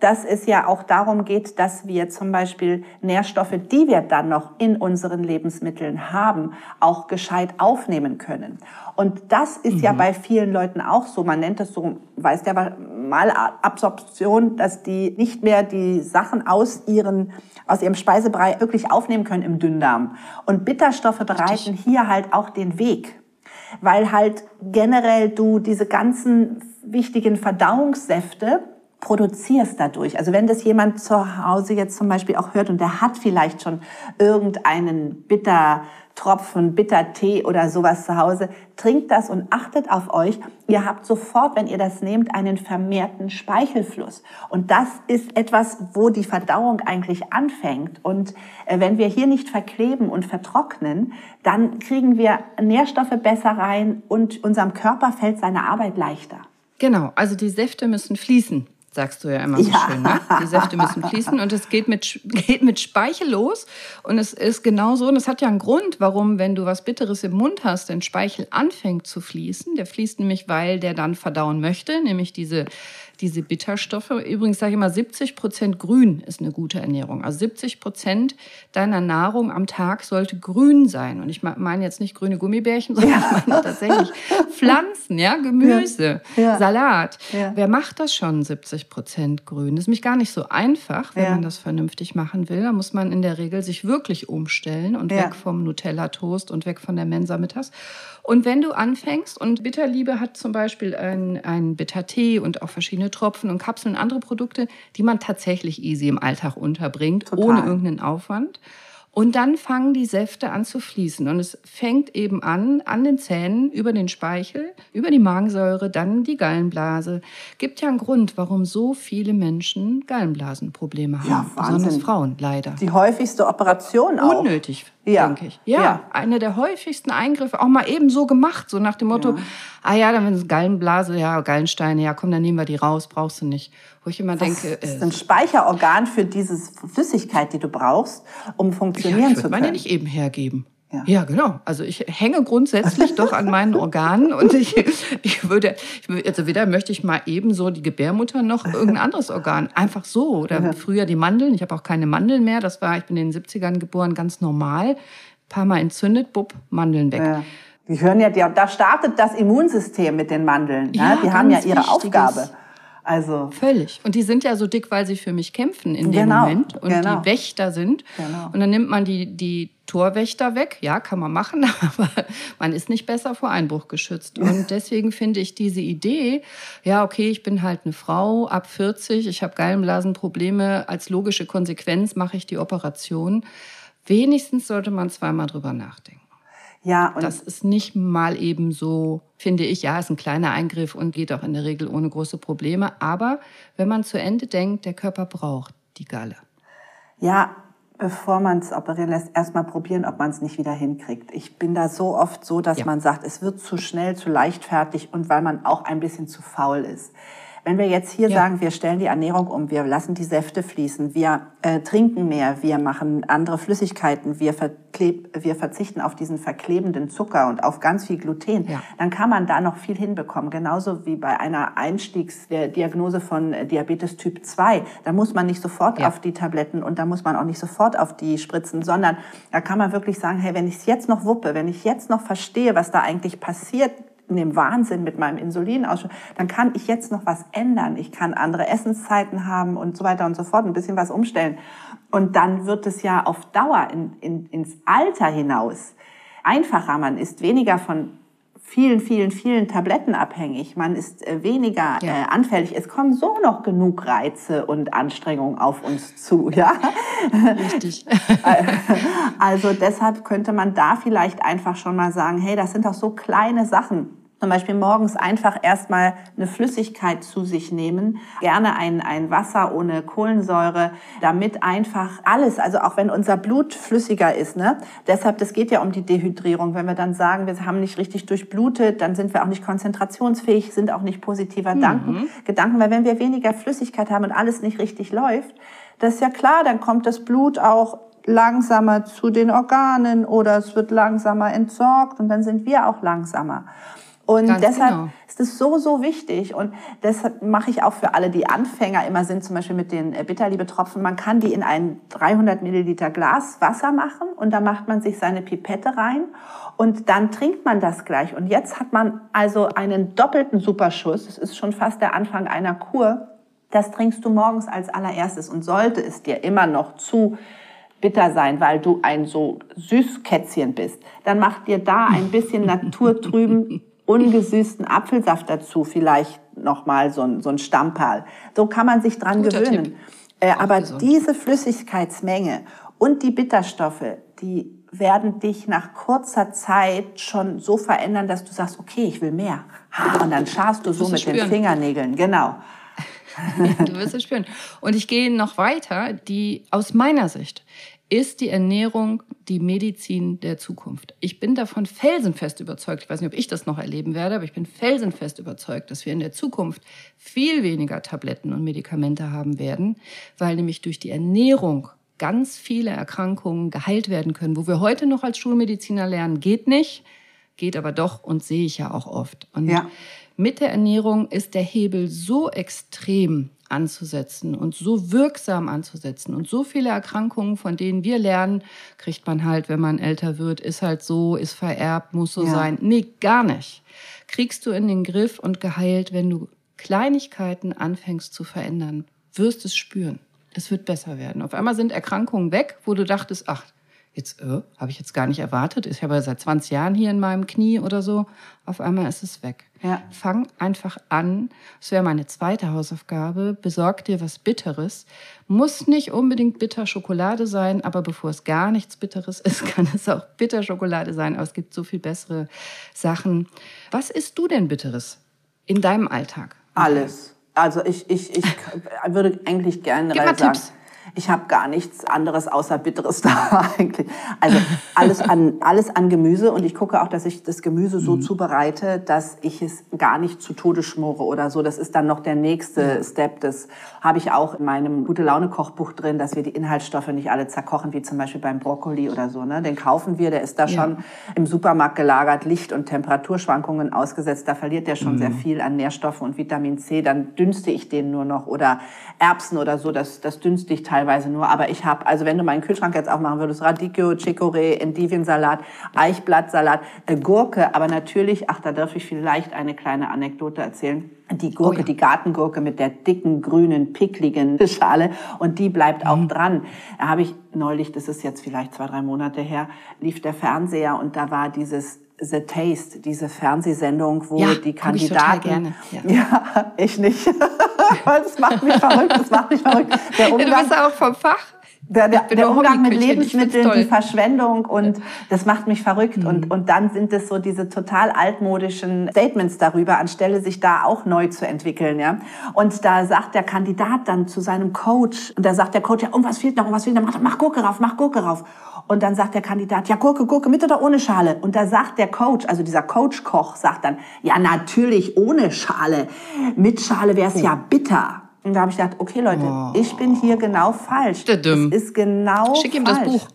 dass es ja auch darum geht, dass wir zum Beispiel Nährstoffe, die wir dann noch in unseren Lebensmitteln haben, auch gescheit aufnehmen können. Und das ist mhm. ja bei vielen Leuten auch so. Man nennt das so, weiß der Malabsorption, dass die nicht mehr die Sachen aus ihren, aus ihrem Speisebrei wirklich aufnehmen können im Dünndarm. Und Bitterstoffe bereiten hier halt auch den Weg. Weil halt generell du diese ganzen wichtigen Verdauungssäfte produzierst dadurch. Also wenn das jemand zu Hause jetzt zum Beispiel auch hört und der hat vielleicht schon irgendeinen Bittertropfen, Bittertee oder sowas zu Hause, trinkt das und achtet auf euch. Ihr habt sofort, wenn ihr das nehmt, einen vermehrten Speichelfluss. Und das ist etwas, wo die Verdauung eigentlich anfängt. Und äh, wenn wir hier nicht verkleben und vertrocknen, dann kriegen wir Nährstoffe besser rein und unserem Körper fällt seine Arbeit leichter. Genau, also die Säfte müssen fließen sagst du ja immer so ja. schön. Ne? Die Säfte müssen fließen und es geht mit, geht mit Speichel los. Und es ist genau so, und es hat ja einen Grund, warum, wenn du was Bitteres im Mund hast, dein Speichel anfängt zu fließen. Der fließt nämlich, weil der dann verdauen möchte, nämlich diese diese Bitterstoffe. Übrigens sage ich immer, 70 Prozent grün ist eine gute Ernährung. Also 70 Prozent deiner Nahrung am Tag sollte grün sein. Und ich meine jetzt nicht grüne Gummibärchen, sondern ja. ich meine tatsächlich Pflanzen, ja, Gemüse, ja. Ja. Salat. Wer macht das schon 70 Prozent grün? Das ist nämlich gar nicht so einfach, wenn man das vernünftig machen will. Da muss man in der Regel sich wirklich umstellen und weg vom Nutella-Toast und weg von der Mensa mittags. Und wenn du anfängst, und Bitterliebe hat zum Beispiel einen, einen Bittertee und auch verschiedene Tropfen und Kapseln und andere Produkte, die man tatsächlich easy im Alltag unterbringt, Total. ohne irgendeinen Aufwand. Und dann fangen die Säfte an zu fließen. Und es fängt eben an, an den Zähnen, über den Speichel, über die Magensäure, dann die Gallenblase. Gibt ja einen Grund, warum so viele Menschen Gallenblasenprobleme haben. Ja, Besonders Frauen, leider. Die häufigste Operation auch. Unnötig, ja. denke ich. Ja, ja, eine der häufigsten Eingriffe, auch mal eben so gemacht, so nach dem Motto, ja. ah ja, dann ist Gallenblase, ja, Gallensteine, ja, komm, dann nehmen wir die raus, brauchst du nicht. Wo ich immer Was denke... ist äh, ein Speicherorgan für diese Flüssigkeit, die du brauchst, um funktionieren ja, zu können. Meine nicht eben hergeben. Ja. ja, genau. Also ich hänge grundsätzlich doch an meinen Organen und ich, ich würde, also weder möchte ich mal eben so die Gebärmutter noch irgendein anderes Organ. Einfach so. Oder ja. früher die Mandeln. Ich habe auch keine Mandeln mehr. Das war, ich bin in den 70ern geboren, ganz normal. Ein paar Mal entzündet, bupp, Mandeln weg. Ja. Die hören ja, da startet das Immunsystem mit den Mandeln. Ne? Ja, die haben ja ihre Aufgabe. Also völlig. Und die sind ja so dick, weil sie für mich kämpfen in dem genau, Moment und genau. die Wächter sind. Genau. Und dann nimmt man die die Torwächter weg. Ja, kann man machen, aber man ist nicht besser vor Einbruch geschützt. Und deswegen finde ich diese Idee, ja, okay, ich bin halt eine Frau ab 40, ich habe Gallenblasenprobleme, als logische Konsequenz mache ich die Operation. Wenigstens sollte man zweimal drüber nachdenken. Ja, und das ist nicht mal eben so, finde ich, ja, ist ein kleiner Eingriff und geht auch in der Regel ohne große Probleme. Aber wenn man zu Ende denkt, der Körper braucht die Galle. Ja, bevor man es operieren lässt, erstmal probieren, ob man es nicht wieder hinkriegt. Ich bin da so oft so, dass ja. man sagt, es wird zu schnell, zu leichtfertig und weil man auch ein bisschen zu faul ist. Wenn wir jetzt hier ja. sagen, wir stellen die Ernährung um, wir lassen die Säfte fließen, wir äh, trinken mehr, wir machen andere Flüssigkeiten, wir, wir verzichten auf diesen verklebenden Zucker und auf ganz viel Gluten, ja. dann kann man da noch viel hinbekommen. Genauso wie bei einer Einstiegsdiagnose von Diabetes Typ 2. Da muss man nicht sofort ja. auf die Tabletten und da muss man auch nicht sofort auf die Spritzen, sondern da kann man wirklich sagen, hey, wenn ich es jetzt noch wuppe, wenn ich jetzt noch verstehe, was da eigentlich passiert, in dem Wahnsinn mit meinem Insulinausschluss, dann kann ich jetzt noch was ändern. Ich kann andere Essenszeiten haben und so weiter und so fort, ein bisschen was umstellen. Und dann wird es ja auf Dauer in, in, ins Alter hinaus einfacher. Man ist weniger von vielen, vielen, vielen Tabletten abhängig. Man ist äh, weniger ja. äh, anfällig. Es kommen so noch genug Reize und Anstrengungen auf uns zu, ja. Richtig. also deshalb könnte man da vielleicht einfach schon mal sagen, hey, das sind doch so kleine Sachen. Zum Beispiel morgens einfach erstmal eine Flüssigkeit zu sich nehmen, gerne ein, ein Wasser ohne Kohlensäure, damit einfach alles, also auch wenn unser Blut flüssiger ist, ne? deshalb, das geht ja um die Dehydrierung. Wenn wir dann sagen, wir haben nicht richtig durchblutet, dann sind wir auch nicht konzentrationsfähig, sind auch nicht positiver mhm. Gedanken, weil wenn wir weniger Flüssigkeit haben und alles nicht richtig läuft, das ist ja klar, dann kommt das Blut auch langsamer zu den Organen oder es wird langsamer entsorgt und dann sind wir auch langsamer. Und Ganz deshalb genau. ist es so, so wichtig. Und deshalb mache ich auch für alle, die Anfänger immer sind, zum Beispiel mit den äh, Bitterliebe-Tropfen, man kann die in ein 300 Milliliter Glas Wasser machen und da macht man sich seine Pipette rein und dann trinkt man das gleich. Und jetzt hat man also einen doppelten Superschuss. Es ist schon fast der Anfang einer Kur. Das trinkst du morgens als allererstes und sollte es dir immer noch zu bitter sein, weil du ein so Süßkätzchen bist, dann mach dir da ein bisschen naturtrüben ungesüßten Apfelsaft dazu, vielleicht nochmal so ein, so ein Stamperl. So kann man sich dran Guter gewöhnen. Äh, aber gesund. diese Flüssigkeitsmenge und die Bitterstoffe, die werden dich nach kurzer Zeit schon so verändern, dass du sagst, okay, ich will mehr. Und dann scharst du so mit spüren. den Fingernägeln. Genau. du wirst es spüren. Und ich gehe noch weiter, die aus meiner Sicht ist die Ernährung die Medizin der Zukunft. Ich bin davon felsenfest überzeugt, ich weiß nicht, ob ich das noch erleben werde, aber ich bin felsenfest überzeugt, dass wir in der Zukunft viel weniger Tabletten und Medikamente haben werden, weil nämlich durch die Ernährung ganz viele Erkrankungen geheilt werden können, wo wir heute noch als Schulmediziner lernen, geht nicht, geht aber doch und sehe ich ja auch oft. Und ja. mit der Ernährung ist der Hebel so extrem anzusetzen und so wirksam anzusetzen. Und so viele Erkrankungen, von denen wir lernen, kriegt man halt, wenn man älter wird, ist halt so, ist vererbt, muss so ja. sein. Nee, gar nicht. Kriegst du in den Griff und geheilt, wenn du Kleinigkeiten anfängst zu verändern, wirst es spüren. Es wird besser werden. Auf einmal sind Erkrankungen weg, wo du dachtest, ach, jetzt äh, habe ich jetzt gar nicht erwartet. Ich habe ja seit 20 Jahren hier in meinem Knie oder so. Auf einmal ist es weg. Ja. Fang einfach an. Das wäre meine zweite Hausaufgabe. Besorg dir was Bitteres. Muss nicht unbedingt bitter Schokolade sein, aber bevor es gar nichts Bitteres ist, kann es auch bitter Schokolade sein. Aber es gibt so viel bessere Sachen. Was isst du denn Bitteres in deinem Alltag? Alles. Also ich, ich, ich würde eigentlich gerne sagen, Tipps ich habe gar nichts anderes außer Bitteres da eigentlich. Also alles an, alles an Gemüse und ich gucke auch, dass ich das Gemüse so mhm. zubereite, dass ich es gar nicht zu Tode schmore oder so. Das ist dann noch der nächste. Step. Das habe ich auch in meinem Gute-Laune-Kochbuch drin, dass wir die Inhaltsstoffe nicht alle zerkochen, wie zum Beispiel beim Brokkoli oder so. Ne? Den kaufen wir, der ist da ja. schon im Supermarkt gelagert, Licht- und Temperaturschwankungen ausgesetzt. Da verliert der schon mhm. sehr viel an Nährstoffen und Vitamin C. Dann dünste ich den nur noch oder Erbsen oder so, das, das dünste ich teilweise nur. Aber ich habe, also wenn du meinen Kühlschrank jetzt aufmachen würdest, Radicchio, Chicorée, Endiviensalat, Eichblattsalat, äh, Gurke, aber natürlich, ach, da darf ich vielleicht eine kleine Anekdote erzählen. Die Gurke, oh ja. die Gartengurke mit der dicken, grünen, pickligen Schale und die bleibt mhm. auch dran. Da habe ich neulich, das ist jetzt vielleicht zwei, drei Monate her, lief der Fernseher und da war dieses The Taste, diese Fernsehsendung, wo ja, die Kandidaten. Ich gerne. Ja. ja, ich nicht. das macht mich verrückt, das macht mich verrückt. Der Umgang, du bist ja auch vom Fach. Der, der, der Umgang mit Lebensmitteln, die Verschwendung und das macht mich verrückt. Mhm. Und, und dann sind es so diese total altmodischen Statements darüber, anstelle sich da auch neu zu entwickeln. Ja? Und da sagt der Kandidat dann zu seinem Coach, und da sagt der Coach, ja, irgendwas fehlt noch, irgendwas fehlt noch, mach, mach Gurke rauf, mach Gurke rauf. Und dann sagt der Kandidat, ja, Gurke, Gurke, mit oder ohne Schale? Und da sagt der Coach, also dieser Coach-Koch, sagt dann, ja, natürlich ohne Schale. Mit Schale wäre es ja bitter. Und da habe ich gedacht, okay, Leute, oh. ich bin hier genau falsch. Es ist genau Schick ihm falsch. das Buch.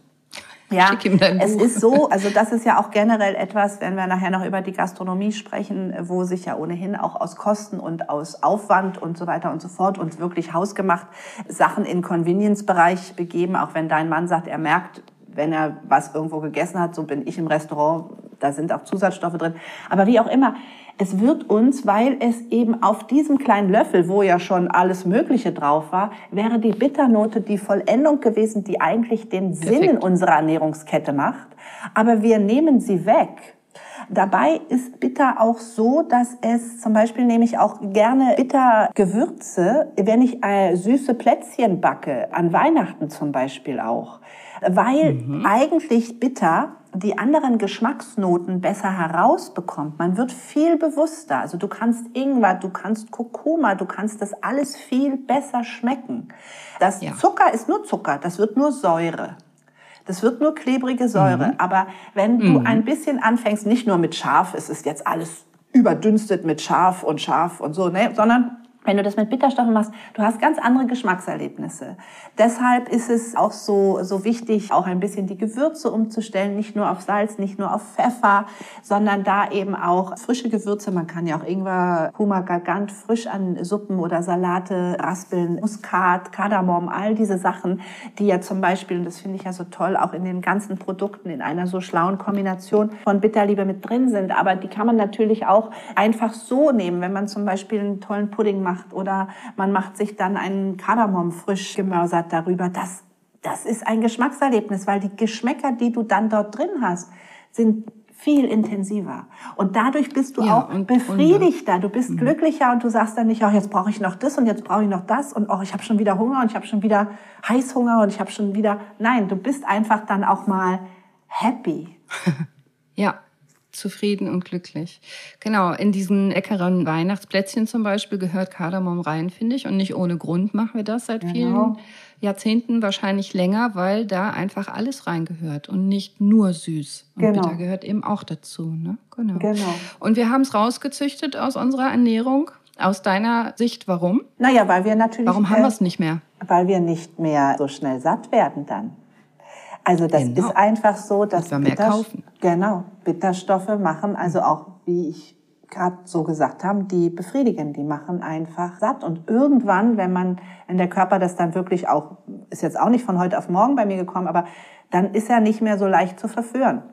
Ja, es Buch. ist so, also das ist ja auch generell etwas, wenn wir nachher noch über die Gastronomie sprechen, wo sich ja ohnehin auch aus Kosten und aus Aufwand und so weiter und so fort und wirklich hausgemacht Sachen in Convenience-Bereich begeben, auch wenn dein Mann sagt, er merkt, wenn er was irgendwo gegessen hat, so bin ich im Restaurant, da sind auch Zusatzstoffe drin. Aber wie auch immer, es wird uns, weil es eben auf diesem kleinen Löffel, wo ja schon alles Mögliche drauf war, wäre die Bitternote die Vollendung gewesen, die eigentlich den Perfekt. Sinn in unserer Ernährungskette macht. Aber wir nehmen sie weg. Dabei ist bitter auch so, dass es zum Beispiel nehme ich auch gerne Bittergewürze, wenn ich äh, süße Plätzchen backe, an Weihnachten zum Beispiel auch weil mhm. eigentlich bitter die anderen Geschmacksnoten besser herausbekommt. Man wird viel bewusster. Also du kannst Ingwer, du kannst Kurkuma, du kannst das alles viel besser schmecken. Das ja. Zucker ist nur Zucker, das wird nur Säure. Das wird nur klebrige Säure. Mhm. Aber wenn du mhm. ein bisschen anfängst, nicht nur mit scharf, es ist jetzt alles überdünstet mit scharf und scharf und so, ne, sondern wenn du das mit Bitterstoffen machst, du hast ganz andere Geschmackserlebnisse. Deshalb ist es auch so, so wichtig, auch ein bisschen die Gewürze umzustellen, nicht nur auf Salz, nicht nur auf Pfeffer, sondern da eben auch frische Gewürze. Man kann ja auch Ingwer, Kuma, Gagant frisch an Suppen oder Salate raspeln, Muskat, Kardamom, all diese Sachen, die ja zum Beispiel, und das finde ich ja so toll, auch in den ganzen Produkten in einer so schlauen Kombination von Bitterliebe mit drin sind. Aber die kann man natürlich auch einfach so nehmen, wenn man zum Beispiel einen tollen Pudding macht macht oder man macht sich dann einen Kardamom frisch gemörsert darüber. Das, das ist ein Geschmackserlebnis, weil die Geschmäcker, die du dann dort drin hast, sind viel intensiver. Und dadurch bist du ja, auch und, befriedigter, du bist mhm. glücklicher und du sagst dann nicht, oh, jetzt brauche ich noch das und jetzt brauche ich noch das und oh, ich habe schon wieder Hunger und ich habe schon wieder Heißhunger und ich habe schon wieder... Nein, du bist einfach dann auch mal happy. ja, zufrieden und glücklich. Genau, in diesen leckeren Weihnachtsplätzchen zum Beispiel gehört Kardamom rein, finde ich. Und nicht ohne Grund machen wir das seit vielen genau. Jahrzehnten, wahrscheinlich länger, weil da einfach alles reingehört und nicht nur süß. Und genau. bitter gehört eben auch dazu. Ne? Genau. genau. Und wir haben es rausgezüchtet aus unserer Ernährung. Aus deiner Sicht, warum? Naja, weil wir natürlich. Warum haben wir es nicht mehr? Weil wir nicht mehr so schnell satt werden dann. Also das genau. ist einfach so, dass wir mehr kaufen. Genau, Bitterstoffe machen, also auch wie ich gerade so gesagt haben, die befriedigen, die machen einfach satt. Und irgendwann, wenn man, wenn der Körper das dann wirklich auch, ist jetzt auch nicht von heute auf morgen bei mir gekommen, aber dann ist er nicht mehr so leicht zu verführen.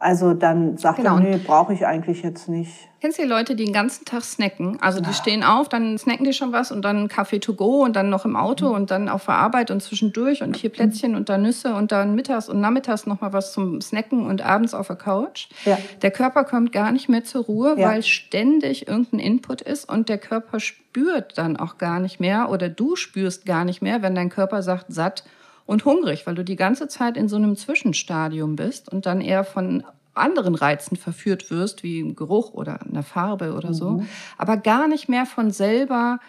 Also dann sagt genau. er, nee, brauche ich eigentlich jetzt nicht. Kennst du die Leute, die den ganzen Tag snacken? Also die ja. stehen auf, dann snacken die schon was und dann Kaffee to go und dann noch im Auto mhm. und dann auf der Arbeit und zwischendurch und hier Plätzchen und dann Nüsse und dann mittags und nachmittags noch mal was zum Snacken und abends auf der Couch. Ja. Der Körper kommt gar nicht mehr zur Ruhe, ja. weil ständig irgendein Input ist und der Körper spürt dann auch gar nicht mehr oder du spürst gar nicht mehr, wenn dein Körper sagt satt und hungrig, weil du die ganze Zeit in so einem Zwischenstadium bist und dann eher von anderen Reizen verführt wirst, wie Geruch oder eine Farbe oder so, mhm. aber gar nicht mehr von selber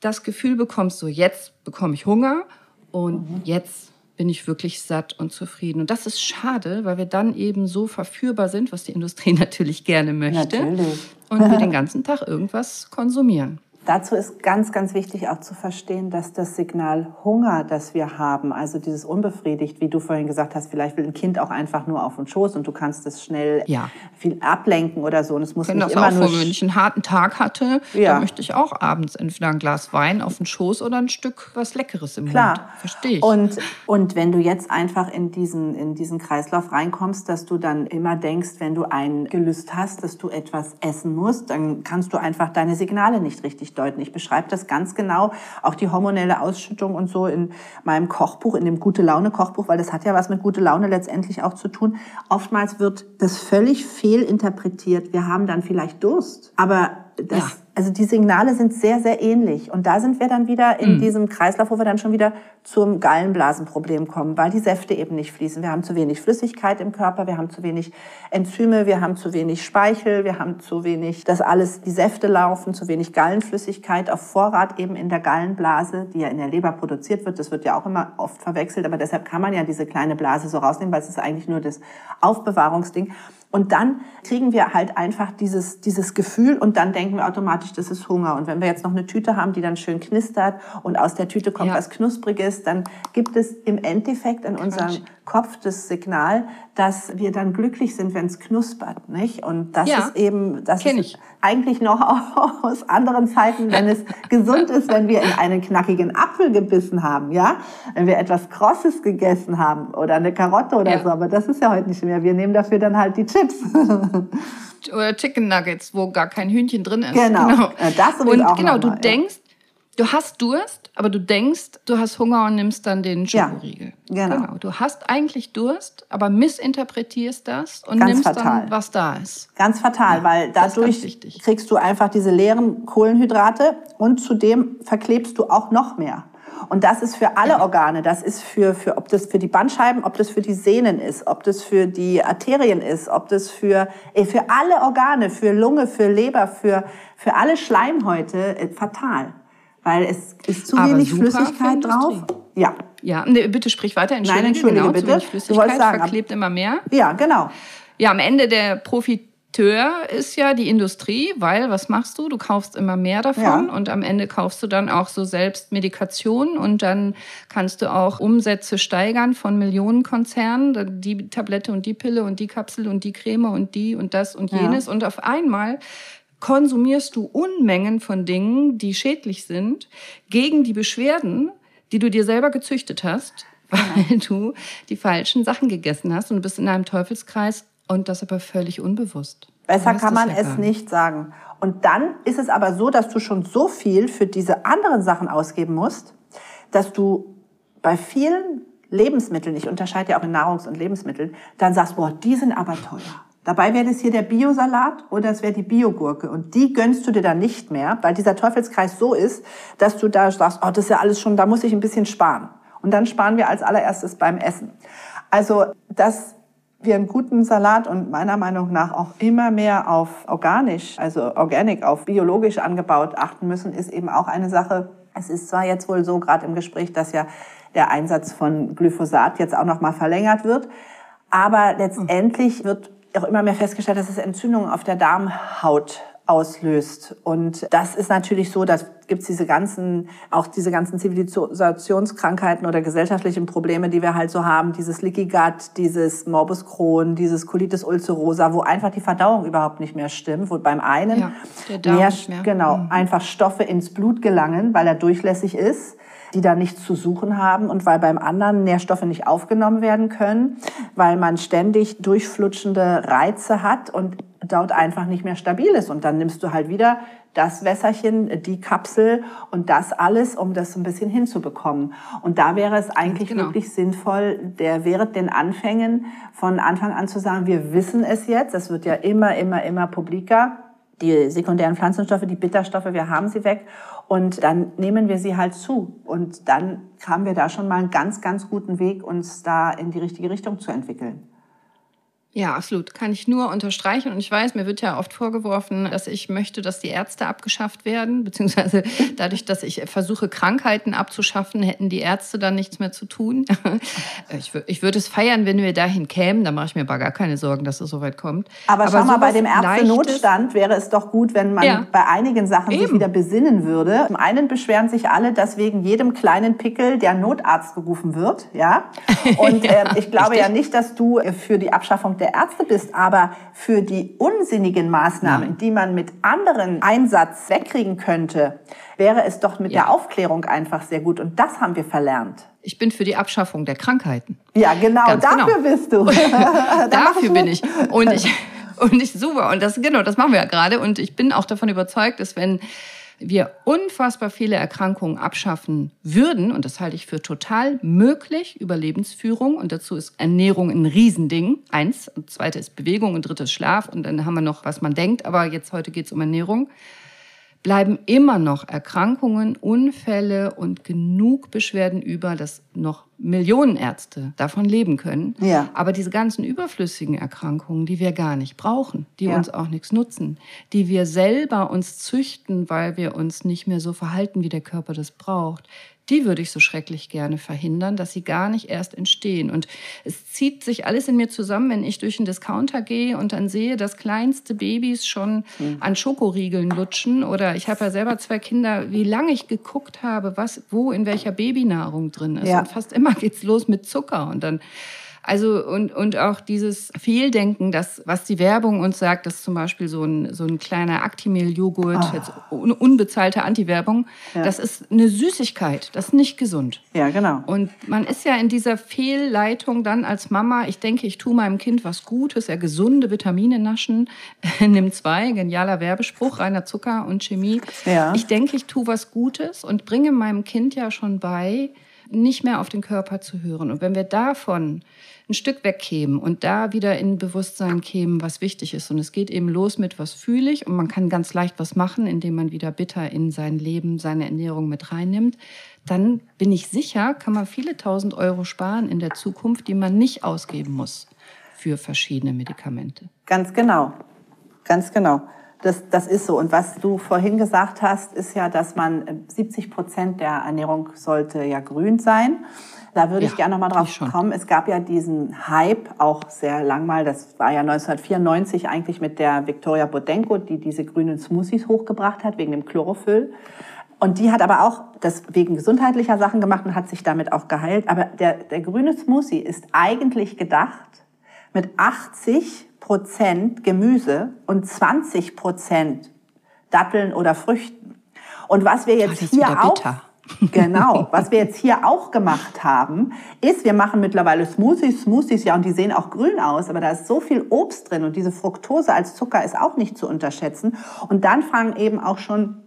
das Gefühl bekommst, so jetzt bekomme ich Hunger und mhm. jetzt bin ich wirklich satt und zufrieden. Und das ist schade, weil wir dann eben so verführbar sind, was die Industrie natürlich gerne möchte. Natürlich. Und wir den ganzen Tag irgendwas konsumieren. Dazu ist ganz, ganz wichtig auch zu verstehen, dass das Signal Hunger, das wir haben, also dieses unbefriedigt, wie du vorhin gesagt hast, vielleicht will ein Kind auch einfach nur auf den Schoß und du kannst es schnell ja. viel ablenken oder so. Und es muss ich nicht das immer auch, nur wenn ich einen harten Tag hatte, ja. dann möchte ich auch abends entweder ein Glas Wein auf den Schoß oder ein Stück was Leckeres im Klar. Mund. Verstehe ich. Und, und wenn du jetzt einfach in diesen, in diesen Kreislauf reinkommst, dass du dann immer denkst, wenn du ein Gelüst hast, dass du etwas essen musst, dann kannst du einfach deine Signale nicht richtig deuten. Ich beschreibe das ganz genau, auch die hormonelle Ausschüttung und so in meinem Kochbuch, in dem Gute Laune Kochbuch, weil das hat ja was mit gute Laune letztendlich auch zu tun. Oftmals wird das völlig fehlinterpretiert. Wir haben dann vielleicht Durst, aber das, ja. Also die Signale sind sehr, sehr ähnlich. Und da sind wir dann wieder in mhm. diesem Kreislauf, wo wir dann schon wieder zum Gallenblasenproblem kommen, weil die Säfte eben nicht fließen. Wir haben zu wenig Flüssigkeit im Körper, wir haben zu wenig Enzyme, wir haben zu wenig Speichel, wir haben zu wenig, dass alles, die Säfte laufen, zu wenig Gallenflüssigkeit auf Vorrat eben in der Gallenblase, die ja in der Leber produziert wird. Das wird ja auch immer oft verwechselt, aber deshalb kann man ja diese kleine Blase so rausnehmen, weil es ist eigentlich nur das Aufbewahrungsding. Und dann kriegen wir halt einfach dieses, dieses Gefühl und dann denken wir automatisch, das ist Hunger. Und wenn wir jetzt noch eine Tüte haben, die dann schön knistert und aus der Tüte kommt ja. was Knuspriges, dann gibt es im Endeffekt in unserem Kopf das Signal, dass wir dann glücklich sind, wenn es knuspert, nicht? Und das ja, ist eben, das ist ich. eigentlich noch aus anderen Zeiten, wenn es gesund ist, wenn wir in einen knackigen Apfel gebissen haben, ja? Wenn wir etwas Krosses gegessen haben oder eine Karotte oder ja. so. Aber das ist ja heute nicht mehr. Wir nehmen dafür dann halt die Chips. oder Chicken Nuggets, wo gar kein Hühnchen drin ist. Genau. genau. Das und auch genau, du mal, denkst, Du hast Durst, aber du denkst, du hast Hunger und nimmst dann den Schokoriegel. Ja, genau. genau. Du hast eigentlich Durst, aber missinterpretierst das und ganz nimmst fatal. dann, was da ist. Ganz fatal, ja, weil dadurch kriegst du einfach diese leeren Kohlenhydrate und zudem verklebst du auch noch mehr. Und das ist für alle Organe. Das ist für, für, ob das für die Bandscheiben, ob das für die Sehnen ist, ob das für die Arterien ist, ob das für, äh, für alle Organe, für Lunge, für Leber, für, für alle Schleimhäute äh, fatal. Weil es ist zu Aber wenig Flüssigkeit drauf. Ja. Ja, nee, bitte sprich weiter. Entschuldige, Nein, entschuldige genau, bitte. Zu wenig Du Flüssigkeit wolltest sagen, verklebt immer mehr. Ja, genau. Ja, am Ende der Profiteur ist ja die Industrie, weil was machst du? Du kaufst immer mehr davon Ja. und am Ende kaufst du dann auch so selbst Medikation und dann kannst du auch Umsätze steigern von Millionenkonzernen, die Tablette und die Pille und die Kapsel und die Creme und die und das und Ja. jenes und auf einmal konsumierst du Unmengen von Dingen, die schädlich sind, gegen die Beschwerden, die du dir selber gezüchtet hast, weil du die falschen Sachen gegessen hast und bist in einem Teufelskreis und das aber völlig unbewusst. Besser kann man ja es nicht sagen. Und dann ist es aber so, dass du schon so viel für diese anderen Sachen ausgeben musst, dass du bei vielen Lebensmitteln, ich unterscheide ja auch in Nahrungs- und Lebensmitteln, dann sagst, boah, die sind aber teuer. Dabei wäre das hier der Biosalat oder es wäre die Biogurke. Und die gönnst du dir dann nicht mehr, weil dieser Teufelskreis so ist, dass du da sagst, oh, das ist ja alles schon, da muss ich ein bisschen sparen. Und dann sparen wir als allererstes beim Essen. Also, dass wir einen guten Salat und meiner Meinung nach auch immer mehr auf organisch, also organic, auf biologisch angebaut achten müssen, ist eben auch eine Sache. Es ist zwar jetzt wohl so, gerade im Gespräch, dass ja der Einsatz von Glyphosat jetzt auch noch mal verlängert wird, aber letztendlich wird auch immer mehr festgestellt, dass es Entzündungen auf der Darmhaut auslöst. Und das ist natürlich so, dass gibt's diese ganzen, auch diese ganzen Zivilisationskrankheiten oder gesellschaftlichen Probleme, die wir halt so haben, dieses Leaky Gut, dieses Morbus Crohn, dieses Colitis ulcerosa, wo einfach die Verdauung überhaupt nicht mehr stimmt, wo beim einen Ja, nicht mehr. genau, Mhm. einfach Stoffe ins Blut gelangen, weil er durchlässig ist die da nichts zu suchen haben und weil beim anderen Nährstoffe nicht aufgenommen werden können, weil man ständig durchflutschende Reize hat und dort einfach nicht mehr stabil ist. Und dann nimmst du halt wieder das Wässerchen, die Kapsel und das alles, um das so ein bisschen hinzubekommen. Und da wäre es eigentlich genau. wirklich sinnvoll, der während den Anfängen von Anfang an zu sagen, wir wissen es jetzt, es wird ja immer, immer, immer publiker, die sekundären Pflanzenstoffe, die Bitterstoffe, wir haben sie weg und dann nehmen wir sie halt zu. Und dann haben wir da schon mal einen ganz, ganz guten Weg, uns da in die richtige Richtung zu entwickeln. Ja, absolut. Kann ich nur unterstreichen. Und ich weiß, mir wird ja oft vorgeworfen, dass ich möchte, dass die Ärzte abgeschafft werden, beziehungsweise dadurch, dass ich versuche, Krankheiten abzuschaffen, hätten die Ärzte dann nichts mehr zu tun. Ich, ich würde es feiern, wenn wir dahin kämen. Da mache ich mir aber gar keine Sorgen, dass es so weit kommt. Aber, schau mal, bei dem Ärztenotstand wäre es doch gut, wenn man Ja. bei einigen Sachen sich Eben. wieder besinnen würde. Zum einen beschweren sich alle, dass wegen jedem kleinen Pickel der Notarzt gerufen wird, ja. Und Ja, äh, ich glaube richtig. ja nicht, dass du äh, für die Abschaffung der Ärzte bist, aber für die unsinnigen Maßnahmen, Nein. die man mit anderen Einsatz wegkriegen könnte, wäre es doch mit Ja. der Aufklärung einfach sehr gut. Und das haben wir verlernt. Ich bin für die Abschaffung der Krankheiten. Ja, genau, Ganz dafür genau. bist du. Dafür bin ich. Und ich, und ich super. Und das, genau, das machen wir ja gerade. Und ich bin auch davon überzeugt, dass wenn wir unfassbar viele Erkrankungen abschaffen würden, und das halte ich für total möglich. Über Lebensführung, und dazu ist Ernährung ein Riesending. Eins, und zweite ist Bewegung. Und drittes Schlaf, und dann haben wir noch, was man denkt, aber jetzt heute geht es um Ernährung bleiben immer noch Erkrankungen, Unfälle und genug Beschwerden über, dass noch Millionen Ärzte davon leben können. Ja. Aber diese ganzen überflüssigen Erkrankungen, die wir gar nicht brauchen, die Ja. uns auch nichts nutzen, die wir selber uns züchten, weil wir uns nicht mehr so verhalten, wie der Körper das braucht, die würde ich so schrecklich gerne verhindern, dass sie gar nicht erst entstehen. Und es zieht sich alles in mir zusammen, wenn ich durch einen Discounter gehe und dann sehe, dass kleinste Babys schon an Schokoriegeln lutschen. Oder ich habe ja selber zwei Kinder, wie lange ich geguckt habe, was, wo in welcher Babynahrung drin ist. Ja. Und fast immer geht's los mit Zucker. Und dann also und, und auch dieses Fehldenken, das, was die Werbung uns sagt, dass zum Beispiel so ein, so ein kleiner Actimel-Joghurt, jetzt un, unbezahlte Anti-Werbung, Ja. das ist eine Süßigkeit, das ist nicht gesund. Ja, genau. Und man ist ja in dieser Fehlleitung dann als Mama, ich denke, ich tue meinem Kind was Gutes, er gesunde Vitamine naschen, nimm zwei, genialer Werbespruch, reiner Zucker und Chemie. Ja. Ich denke, ich tue was Gutes und bringe meinem Kind ja schon bei, nicht mehr auf den Körper zu hören. Und wenn wir davon ein Stück wegkämen und da wieder in Bewusstsein kämen, was wichtig ist. Und es geht eben los mit, was fühle ich. Und man kann ganz leicht was machen, indem man wieder bitter in sein Leben, seine Ernährung mit reinnimmt. Dann bin ich sicher, kann man viele tausend Euro sparen in der Zukunft, die man nicht ausgeben muss für verschiedene Medikamente. Ganz genau. Ganz genau. Das, das ist so. Und was du vorhin gesagt hast, ist ja, dass man 70 Prozent der Ernährung sollte ja grün sein. Da würde ja, ich gerne noch mal drauf kommen. Es gab ja diesen Hype auch sehr lang mal. Das war ja 1994 eigentlich mit der Victoria Bodenko, die diese grünen Smoothies hochgebracht hat wegen dem Chlorophyll. Und die hat aber auch das wegen gesundheitlicher Sachen gemacht und hat sich damit auch geheilt. Aber der, der grüne Smoothie ist eigentlich gedacht mit 80 Prozent Gemüse und 20 Prozent Datteln oder Früchten. Und was wir jetzt hier auch Genau. Was wir jetzt hier auch gemacht haben, ist, wir machen mittlerweile Smoothies, Smoothies, ja, und die sehen auch grün aus, aber da ist so viel Obst drin und diese Fructose als Zucker ist auch nicht zu unterschätzen. Und dann fangen eben auch schon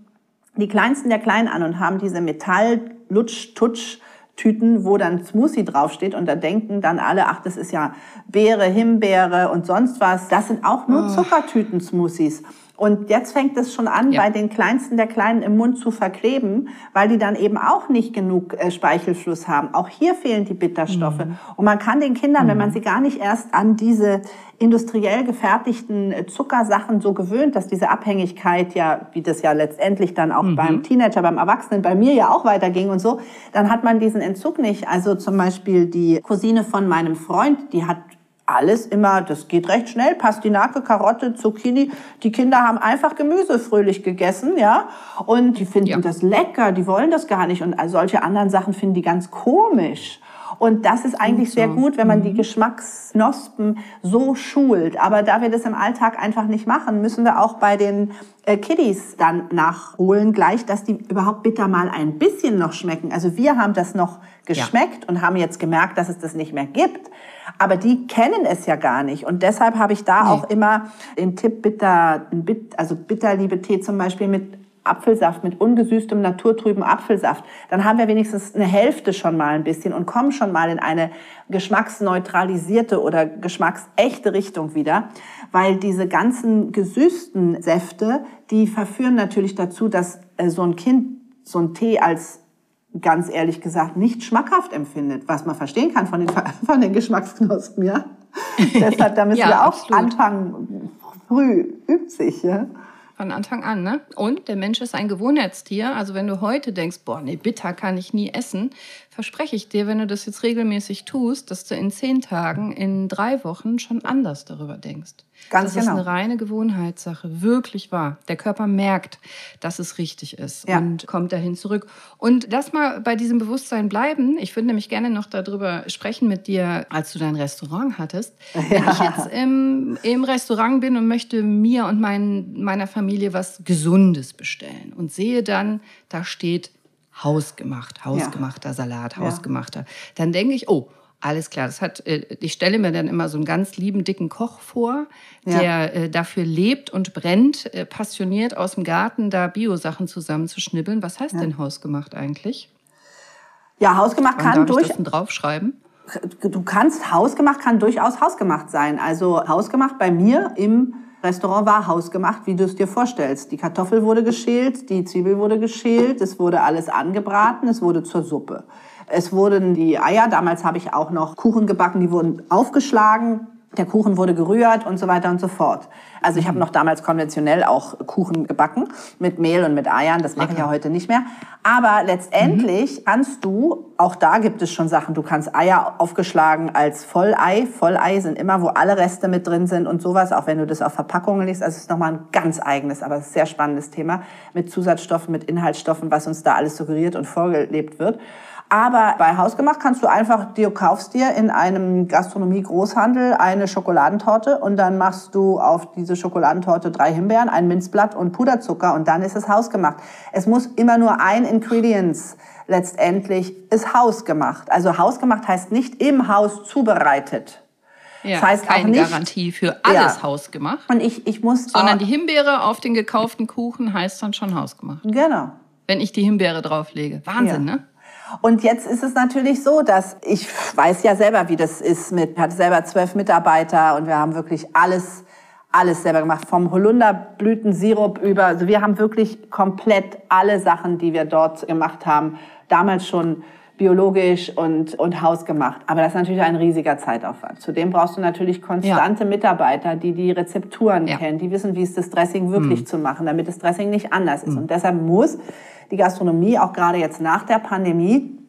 die Kleinsten der Kleinen an und haben diese Metall-Lutsch-Tutsch- Tüten, wo dann Smoothie draufsteht und da denken dann alle, ach, das ist ja Beere, Himbeere und sonst was. Das sind auch nur oh. Zuckertüten-Smoothies. Und jetzt fängt es schon an, ja. bei den Kleinsten der Kleinen im Mund zu verkleben, weil die dann eben auch nicht genug äh, Speichelfluss haben. Auch hier fehlen die Bitterstoffe. Mhm. Und man kann den Kindern, mhm. wenn man mhm. sie gar nicht erst an diese industriell gefertigten äh, Zuckersachen so gewöhnt, dass diese Abhängigkeit ja, wie das ja letztendlich dann auch mhm. beim Teenager, beim Erwachsenen, bei mir ja auch weiterging und so, dann hat man diesen Entzug nicht. Also zum Beispiel die Cousine von meinem Freund, die hat alles immer, das geht recht schnell, Pastinake, Karotte, Zucchini. Die Kinder haben einfach Gemüse fröhlich gegessen, ja. Und die finden ja. das lecker, die wollen das gar nicht. Und solche anderen Sachen finden die ganz komisch. Und das ist eigentlich sehr gut, wenn man die mhm. Geschmacksknospen so schult. Aber da wir das im Alltag einfach nicht machen, müssen wir auch bei den äh, Kiddies dann nachholen gleich, dass die überhaupt bitter mal ein bisschen noch schmecken. Also wir haben das noch geschmeckt ja. und haben jetzt gemerkt, dass es das nicht mehr gibt. Aber die kennen es ja gar nicht. Und deshalb habe ich da nee. auch immer den Tipp, bitter, also bitterliebe Tee zum Beispiel mit Apfelsaft, mit ungesüßtem, naturtrüben Apfelsaft. Dann haben wir wenigstens eine Hälfte schon mal ein bisschen und kommen schon mal in eine geschmacksneutralisierte oder geschmacksechte Richtung wieder. Weil diese ganzen gesüßten Säfte, die verführen natürlich dazu, dass äh, so ein Kind so ein Tee als ganz ehrlich gesagt nicht schmackhaft empfindet, was man verstehen kann von den, von den Geschmacksknospen, ja. Deshalb, da müssen ja, wir auch absolut. anfangen, früh übt sich, ja. Von Anfang an, ne? Und der Mensch ist ein Gewohnheitstier. Also wenn du heute denkst, boah, nee, bitter kann ich nie essen, verspreche ich dir, wenn du das jetzt regelmäßig tust, dass du in zehn Tagen, in drei Wochen schon anders darüber denkst. Ganz das genau. ist eine reine Gewohnheitssache, wirklich wahr. Der Körper merkt, dass es richtig ist ja. und kommt dahin zurück. Und lass mal bei diesem Bewusstsein bleiben. Ich würde nämlich gerne noch darüber sprechen mit dir, als du dein Restaurant hattest. Ja. Wenn ich jetzt im, im Restaurant bin und möchte mir und mein, meiner Familie was Gesundes bestellen und sehe dann, da steht hausgemacht, hausgemachter ja. Salat, hausgemachter, dann denke ich, oh, alles klar, das hat, äh, ich stelle mir dann immer so einen ganz lieben, dicken Koch vor, der ja. Äh, dafür lebt und brennt, äh, passioniert aus dem Garten da Biosachen zusammenzuschnibbeln. Was heißt ja. denn hausgemacht eigentlich? Ja, hausgemacht Wann kann darf durch. Ich das denn draufschreiben? Du kannst hausgemacht kann durchaus hausgemacht sein. Also hausgemacht bei mir im Restaurant war hausgemacht, wie du es dir vorstellst. Die Kartoffel wurde geschält, die Zwiebel wurde geschält, es wurde alles angebraten, es wurde zur Suppe. Es wurden die Eier, damals habe ich auch noch Kuchen gebacken, die wurden aufgeschlagen, der Kuchen wurde gerührt und so weiter und so fort. Also ich habe noch damals konventionell auch Kuchen gebacken mit Mehl und mit Eiern. Das mache ich ja heute nicht mehr. Aber letztendlich mhm. kannst du, auch da gibt es schon Sachen, du kannst Eier aufgeschlagen als Vollei. Vollei sind immer, wo alle Reste mit drin sind und sowas, auch wenn du das auf Verpackungen liest. Also es ist nochmal ein ganz eigenes, aber sehr spannendes Thema mit Zusatzstoffen, mit Inhaltsstoffen, was uns da alles suggeriert und vorgelebt wird. Aber bei Hausgemacht kannst du einfach, du kaufst dir in einem Gastronomie-Großhandel eine Schokoladentorte und dann machst du auf diese Schokoladentorte drei Himbeeren, ein Minzblatt und Puderzucker und dann ist es hausgemacht. Es muss immer nur ein Ingredients letztendlich ist hausgemacht. Also hausgemacht heißt nicht im Haus zubereitet. Ja, das heißt keine auch nicht, Garantie für alles ja. hausgemacht. Und ich, ich muss sondern die Himbeere auf den gekauften Kuchen heißt dann schon hausgemacht. Genau. Wenn ich die Himbeere drauflege. Wahnsinn, ja. ne? Und jetzt ist es natürlich so, dass ich weiß ja selber, wie das ist mit, ich hatte selber zwölf Mitarbeiter und wir haben wirklich alles, alles selber gemacht. Vom Holunderblütensirup über, also wir haben wirklich komplett alle Sachen, die wir dort gemacht haben, damals schon biologisch und, und hausgemacht. Aber das ist natürlich ein riesiger Zeitaufwand. Zudem brauchst du natürlich konstante ja. Mitarbeiter, die die Rezepturen ja. kennen, die wissen, wie es das Dressing wirklich mhm. zu machen, damit das Dressing nicht anders ist. Mhm. Und deshalb muss die Gastronomie auch gerade jetzt nach der Pandemie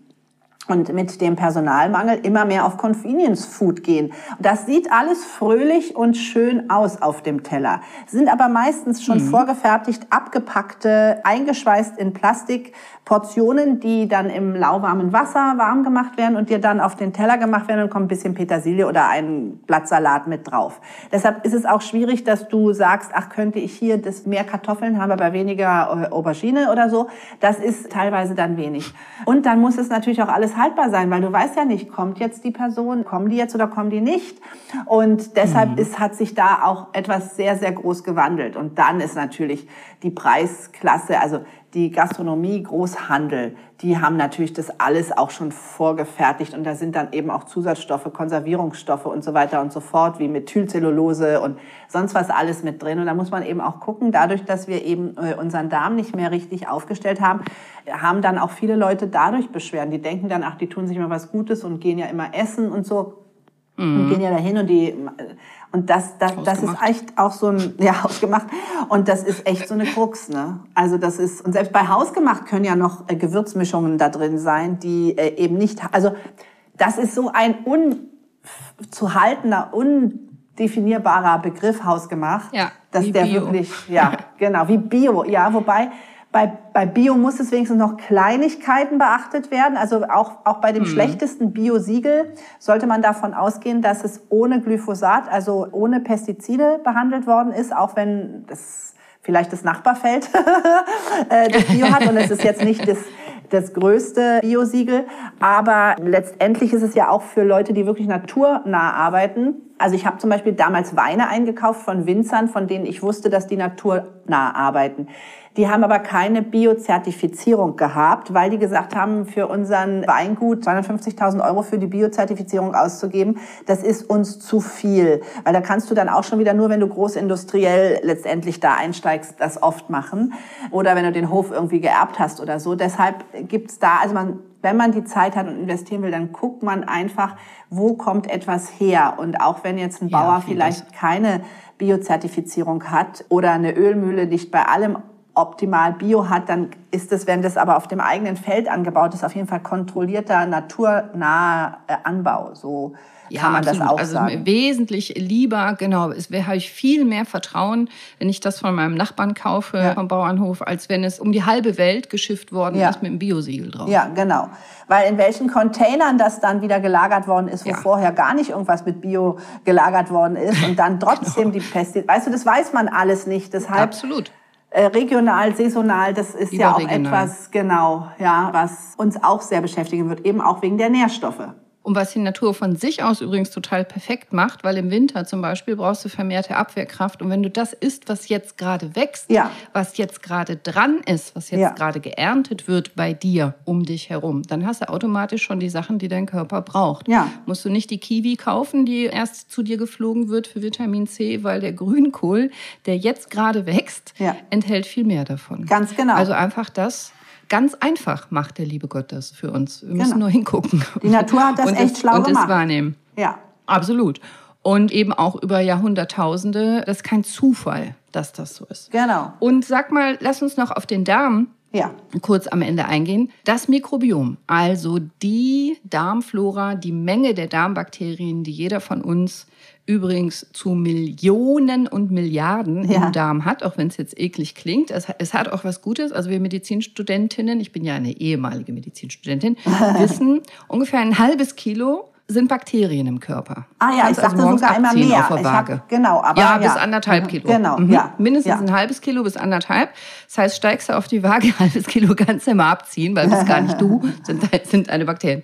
und mit dem Personalmangel immer mehr auf Convenience Food gehen. Das sieht alles fröhlich und schön aus auf dem Teller, sind aber meistens schon mhm. vorgefertigt, abgepackte, eingeschweißt in Plastik Portionen, die dann im lauwarmen Wasser warm gemacht werden und dir dann auf den Teller gemacht werden und kommt ein bisschen Petersilie oder ein Blattsalat mit drauf. Deshalb ist es auch schwierig, dass du sagst, ach, könnte ich hier das mehr Kartoffeln haben, aber weniger äh, Aubergine oder so. Das ist teilweise dann wenig. Und dann muss es natürlich auch alles haltbar sein, weil du weißt ja nicht, kommt jetzt die Person, kommen die jetzt oder kommen die nicht? Und deshalb mhm. ist, hat sich da auch etwas sehr, sehr groß gewandelt. Und dann ist natürlich die Preisklasse, also die Gastronomie, Großhandel, die haben natürlich das alles auch schon vorgefertigt und da sind dann eben auch Zusatzstoffe, Konservierungsstoffe und so weiter und so fort, wie Methylcellulose und sonst was alles mit drin. Und da muss man eben auch gucken, dadurch, dass wir eben äh, unseren Darm nicht mehr richtig aufgestellt haben, haben dann auch viele Leute dadurch Beschwerden. Die denken dann, ach, die tun sich mal was Gutes und gehen ja immer essen und so. Mhm. Und gehen ja dahin und die und das, das, das ist echt auch so ein, ja, hausgemacht. Und das ist echt so eine Krux, ne? Also das ist, und selbst bei hausgemacht können ja noch äh, Gewürzmischungen da drin sein, die äh, eben nicht, also das ist so ein unzuhaltender, undefinierbarer Begriff hausgemacht, ja, dass der Bio. wirklich, ja, genau, wie Bio, ja, wobei, bei, bei Bio muss es wenigstens noch Kleinigkeiten beachtet werden. Also auch, auch bei dem mhm. schlechtesten Bio-Siegel sollte man davon ausgehen, dass es ohne Glyphosat, also ohne Pestizide behandelt worden ist, auch wenn das vielleicht das Nachbarfeld äh, das Bio hat und es ist jetzt nicht das, das größte Bio-Siegel. Aber letztendlich ist es ja auch für Leute, die wirklich naturnah arbeiten. Also ich habe zum Beispiel damals Weine eingekauft von Winzern, von denen ich wusste, dass die naturnah arbeiten. Die haben aber keine Biozertifizierung gehabt, weil die gesagt haben, für unseren Weingut 250.000 Euro für die Biozertifizierung auszugeben, das ist uns zu viel. Weil da kannst du dann auch schon wieder nur, wenn du großindustriell letztendlich da einsteigst, das oft machen. Oder wenn du den Hof irgendwie geerbt hast oder so. Deshalb gibt's da, also man, wenn man die Zeit hat und investieren will, dann guckt man einfach, wo kommt etwas her. Und auch wenn jetzt ein Bauer ja, vielleicht keine Biozertifizierung hat oder eine Ölmühle nicht bei allem optimal Bio hat, dann ist es, wenn das aber auf dem eigenen Feld angebaut ist, auf jeden Fall kontrollierter, naturnaher äh, Anbau. So ja, kann man absolut. das auch also sagen. wesentlich lieber, genau, es habe ich viel mehr Vertrauen, wenn ich das von meinem Nachbarn kaufe, ja. vom Bauernhof, als wenn es um die halbe Welt geschifft worden ja. ist mit einem Biosiegel drauf. Ja, genau. Weil in welchen Containern das dann wieder gelagert worden ist, wo ja. vorher gar nicht irgendwas mit Bio gelagert worden ist und dann trotzdem genau. die Pestizide, weißt du, das weiß man alles nicht. Deshalb Absolut regional, saisonal, das ist ja auch etwas, genau, ja, was uns auch sehr beschäftigen wird, eben auch wegen der Nährstoffe. Und was die Natur von sich aus übrigens total perfekt macht, weil im Winter zum Beispiel brauchst du vermehrte Abwehrkraft. Und wenn du das isst, was jetzt gerade wächst, ja. was jetzt gerade dran ist, was jetzt ja. gerade geerntet wird bei dir um dich herum, dann hast du automatisch schon die Sachen, die dein Körper braucht. Ja. Musst du nicht die Kiwi kaufen, die erst zu dir geflogen wird für Vitamin C, weil der Grünkohl, der jetzt gerade wächst, enthält viel mehr davon. Ganz genau. Also einfach das Ganz einfach macht der liebe Gott das für uns. Wir müssen genau. nur hingucken. Die Natur hat das echt es, schlau und gemacht. Und es wahrnehmen. Ja. Absolut. Und eben auch über Jahrhunderttausende. Das ist kein Zufall, dass das so ist. Genau. Und sag mal, lass uns noch auf den Darm ja. kurz am Ende eingehen. Das Mikrobiom, also die Darmflora, die Menge der Darmbakterien, die jeder von uns übrigens zu Millionen und Milliarden ja. im Darm hat, auch wenn es jetzt eklig klingt. Es, es, hat auch was Gutes. Also wir Medizinstudentinnen, ich bin ja eine ehemalige Medizinstudentin, wissen, ungefähr ein halbes Kilo sind Bakterien im Körper. Ah ja, Kannst ich dachte also sogar einmal mehr. Auf der Waage. Hab, genau, aber ja, ja, bis anderthalb Kilo. Genau, mhm. ja. Mindestens ja. ein halbes Kilo bis anderthalb. Das heißt, steigst du auf die Waage, ein halbes Kilo kannst du immer abziehen, weil das gar nicht du, sind, sind deine Bakterien.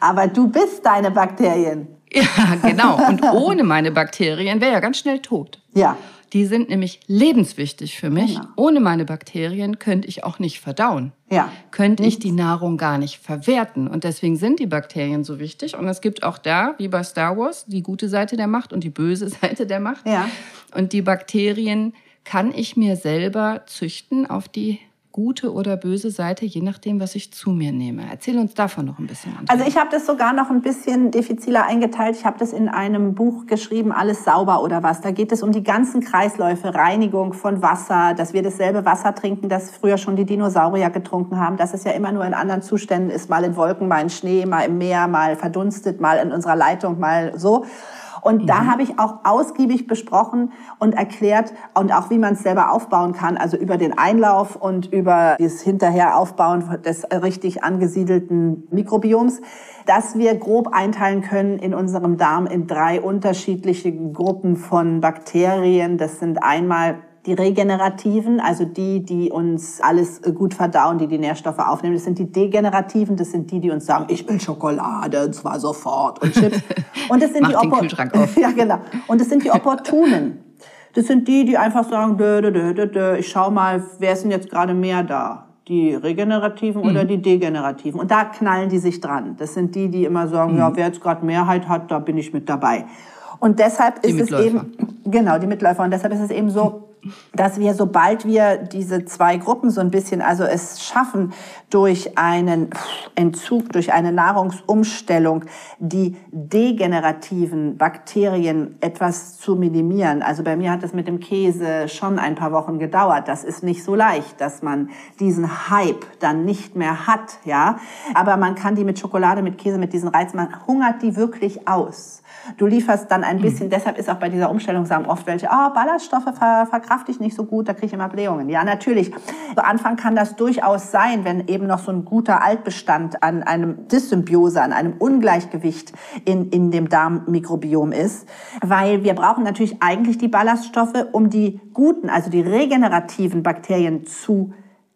Aber du bist deine Bakterien. Ja, genau. Und ohne meine Bakterien wäre ja ganz schnell tot. Ja. Die sind nämlich lebenswichtig für mich. Genau. Ohne meine Bakterien könnte ich auch nicht verdauen. Ja. Könnte ich die Nahrung gar nicht verwerten. Und deswegen sind die Bakterien so wichtig. Und es gibt auch da, wie bei Star Wars, die gute Seite der Macht und die böse Seite der Macht. Ja. Und die Bakterien kann ich mir selber züchten auf die gute oder böse Seite, je nachdem, was ich zu mir nehme. Erzähl uns davon noch ein bisschen. Andrea. Also ich habe das sogar noch ein bisschen diffiziler eingeteilt. Ich habe das in einem Buch geschrieben, Alles sauber oder was. Da geht es um die ganzen Kreisläufe, Reinigung von Wasser, dass wir dasselbe Wasser trinken, das früher schon die Dinosaurier getrunken haben, dass es ja immer nur in anderen Zuständen ist, mal in Wolken, mal in Schnee, mal im Meer, mal verdunstet, mal in unserer Leitung, mal so. Und mhm. da habe ich auch ausgiebig besprochen und erklärt und auch wie man es selber aufbauen kann, also über den Einlauf und über das hinterher Aufbauen des richtig angesiedelten Mikrobioms, dass wir grob einteilen können in unserem Darm in drei unterschiedliche Gruppen von Bakterien. Das sind einmal die regenerativen, also die, die uns alles äh, gut verdauen, die die Nährstoffe aufnehmen. Das sind die degenerativen, das sind die, die uns sagen, ich will Schokolade, und zwar sofort und Chips. Und das sind die auf. ja, genau. Und das sind die Opportunen. Das sind die, die einfach sagen, dö, dö, dö, dö, ich schau mal, wer ist denn jetzt gerade mehr da? Die regenerativen mhm. oder die degenerativen? Und da knallen die sich dran. Das sind die, die immer sagen, mhm. ja, wer jetzt gerade Mehrheit hat, da bin ich mit dabei. Und deshalb die ist Mitläufer. es eben, genau, die Mitläufer. Und deshalb ist es eben so, dass wir, sobald wir diese zwei Gruppen so ein bisschen, also es schaffen, durch einen Entzug, durch eine Nahrungsumstellung, die degenerativen Bakterien etwas zu minimieren. Also bei mir hat es mit dem Käse schon ein paar Wochen gedauert. Das ist nicht so leicht, dass man diesen Hype dann nicht mehr hat, ja. Aber man kann die mit Schokolade, mit Käse, mit diesen Reizen, man hungert die wirklich aus. Du lieferst dann ein bisschen, mhm. deshalb ist auch bei dieser Umstellung sagen oft welche, ah, oh, Ballaststoffe ver verkraft ich nicht so gut, da kriege ich immer Blähungen. Ja, natürlich. Zu Anfang kann das durchaus sein, wenn eben noch so ein guter Altbestand an einem Dysymbiose, an einem Ungleichgewicht in, in dem Darmmikrobiom ist. Weil wir brauchen natürlich eigentlich die Ballaststoffe, um die guten, also die regenerativen Bakterien zu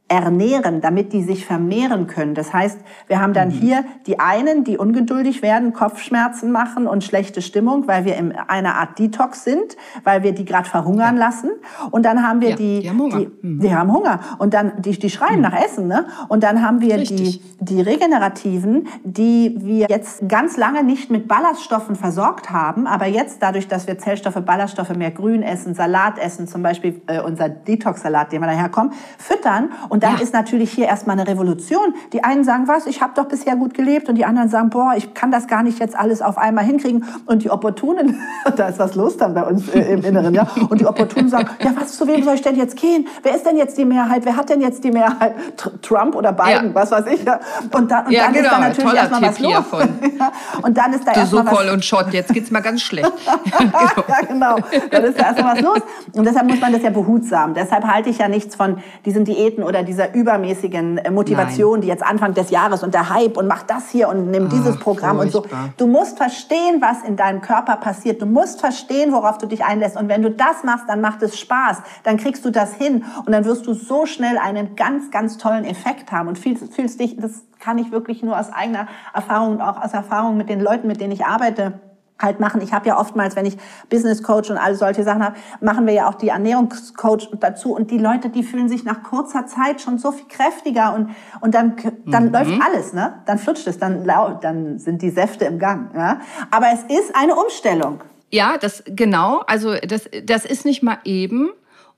ernähren, damit die sich vermehren können. Das heißt, wir haben dann mhm. hier die einen, die ungeduldig werden, Kopfschmerzen machen und schlechte Stimmung, weil wir in einer Art Detox sind, weil wir die gerade verhungern ja. lassen. Und dann haben wir ja, die, die haben Hunger. Die, mhm. die, haben Hunger. Und dann, die, die schreien mhm. nach Essen, ne? Und dann haben wir die, die Regenerativen, die wir jetzt ganz lange nicht mit Ballaststoffen versorgt haben, aber jetzt dadurch, dass wir Zellstoffe, Ballaststoffe mehr Grün essen, Salat essen, zum Beispiel äh, unser Detox-Salat, den wir daherkommen, füttern und und dann ja. ist natürlich hier erstmal eine Revolution. Die einen sagen, was, ich habe doch bisher gut gelebt und die anderen sagen, boah, ich kann das gar nicht jetzt alles auf einmal hinkriegen. Und die Opportunen, da ist was los dann bei uns äh, im Inneren, ja. Und die Opportunen sagen, ja, was, zu wem soll ich denn jetzt gehen? Wer ist denn jetzt die Mehrheit? Wer hat denn jetzt die Mehrheit? Trump oder Biden, ja. was weiß ich. Ja. Und, da, und ja, dann genau. ist da natürlich erstmal was los. und dann ist da erstmal was... Sokol und Schott, jetzt geht's mal ganz schlecht. ja, genau. Dann ist da erstmal was los. Und deshalb muss man das ja behutsam. Deshalb halte ich ja nichts von diesen Diäten oder dieser übermäßigen äh, Motivation, Nein. die jetzt Anfang des Jahres und der Hype und mach das hier und nimm dieses Ach, Programm furchtbar. und so. Du musst verstehen, was in deinem Körper passiert. Du musst verstehen, worauf du dich einlässt. Und wenn du das machst, dann macht es Spaß. Dann kriegst du das hin und dann wirst du so schnell einen ganz, ganz tollen Effekt haben und fühlst, fühlst dich, das kann ich wirklich nur aus eigener Erfahrung und auch aus Erfahrung mit den Leuten, mit denen ich arbeite, halt machen. Ich habe ja oftmals, wenn ich Business Coach und all solche Sachen habe, machen wir ja auch die Ernährungscoach dazu und die Leute, die fühlen sich nach kurzer Zeit schon so viel kräftiger und und dann dann mhm. läuft alles, ne? Dann flutscht es, dann dann sind die Säfte im Gang, ja? Aber es ist eine Umstellung. Ja, das genau, also das das ist nicht mal eben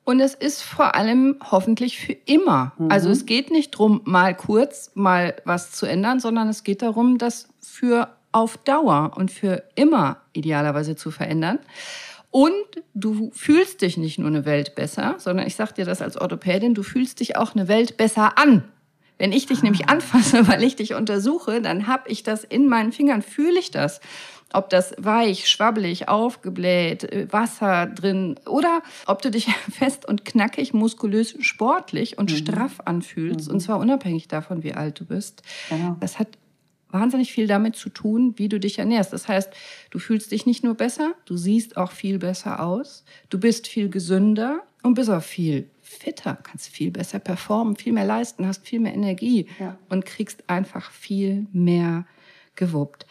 und es ist vor allem hoffentlich für immer. Mhm. Also es geht nicht drum mal kurz mal was zu ändern, sondern es geht darum, das für auf Dauer und für immer idealerweise zu verändern. Und du fühlst dich nicht nur eine Welt besser, sondern ich sage dir das als Orthopädin, du fühlst dich auch eine Welt besser an. Wenn ich dich ah. nämlich anfasse, weil ich dich untersuche, dann habe ich das in meinen Fingern, fühle ich das. Ob das weich, schwabbelig, aufgebläht, äh, Wasser drin oder ob du dich fest und knackig, muskulös, sportlich und mhm. straff anfühlst. Mhm. Und zwar unabhängig davon, wie alt du bist. Genau. Das hat wahnsinnig viel damit zu tun, wie du dich ernährst. Das heißt, du fühlst dich nicht nur besser, du siehst auch viel besser aus, du bist viel gesünder und bist auch viel fitter, kannst viel besser performen, viel mehr leisten, hast viel mehr Energie ja. und kriegst einfach viel mehr gewuppt.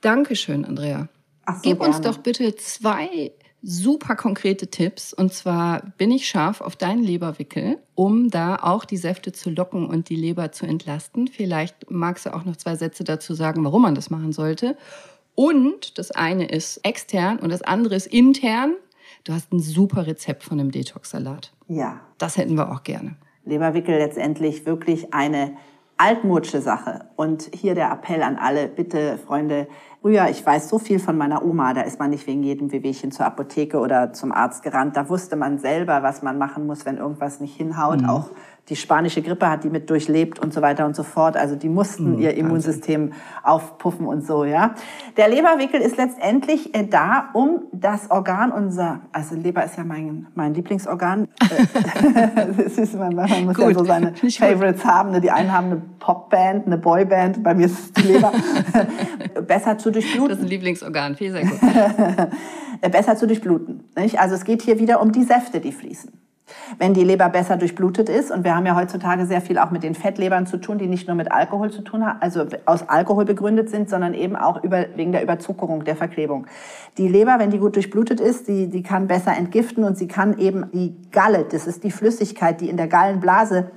Dankeschön, Andrea. So, Gib gerne. uns doch bitte zwei super konkrete Tipps. Und zwar bin ich scharf auf deinen Leberwickel, um da auch die Säfte zu locken und die Leber zu entlasten. Vielleicht magst du auch noch zwei Sätze dazu sagen, warum man das machen sollte. Und das eine ist extern und das andere ist intern. Du hast ein super Rezept von einem Detox-Salat. Ja. Das hätten wir auch gerne. Leberwickel letztendlich wirklich eine altmodische Sache. Und hier der Appell an alle, bitte Freunde, früher, ich weiß so viel von meiner Oma, da ist man nicht wegen jedem Wehwehchen zur Apotheke oder zum Arzt gerannt. Da wusste man selber, was man machen muss, wenn irgendwas nicht hinhaut. Mhm. Auch die spanische Grippe hat die mit durchlebt und so weiter und so fort. Also die mussten mhm, ihr Immunsystem aufpuffen und so, ja. Der Leberwickel ist letztendlich äh, da, um das Organ unser, also Leber ist ja mein, mein Lieblingsorgan. das ist, man, man muss gut. ja so seine Favorites haben. Ne? Die einen haben eine Popband, eine Boyband, bei mir ist es die Leber. Besser zu durchbluten. Das ist ein Lieblingsorgan, viel sehr gut. Besser zu durchbluten. Nicht? Also es geht hier wieder um die Säfte, die fließen. Wenn die Leber besser durchblutet ist, und wir haben ja heutzutage sehr viel auch mit den Fettlebern zu tun, die nicht nur mit Alkohol zu tun haben, also aus Alkohol begründet sind, sondern eben auch über, wegen der Überzuckerung, der Verklebung. Die Leber, wenn die gut durchblutet ist, die, die kann besser entgiften und sie kann eben die Galle, das ist die Flüssigkeit, die in der Gallenblase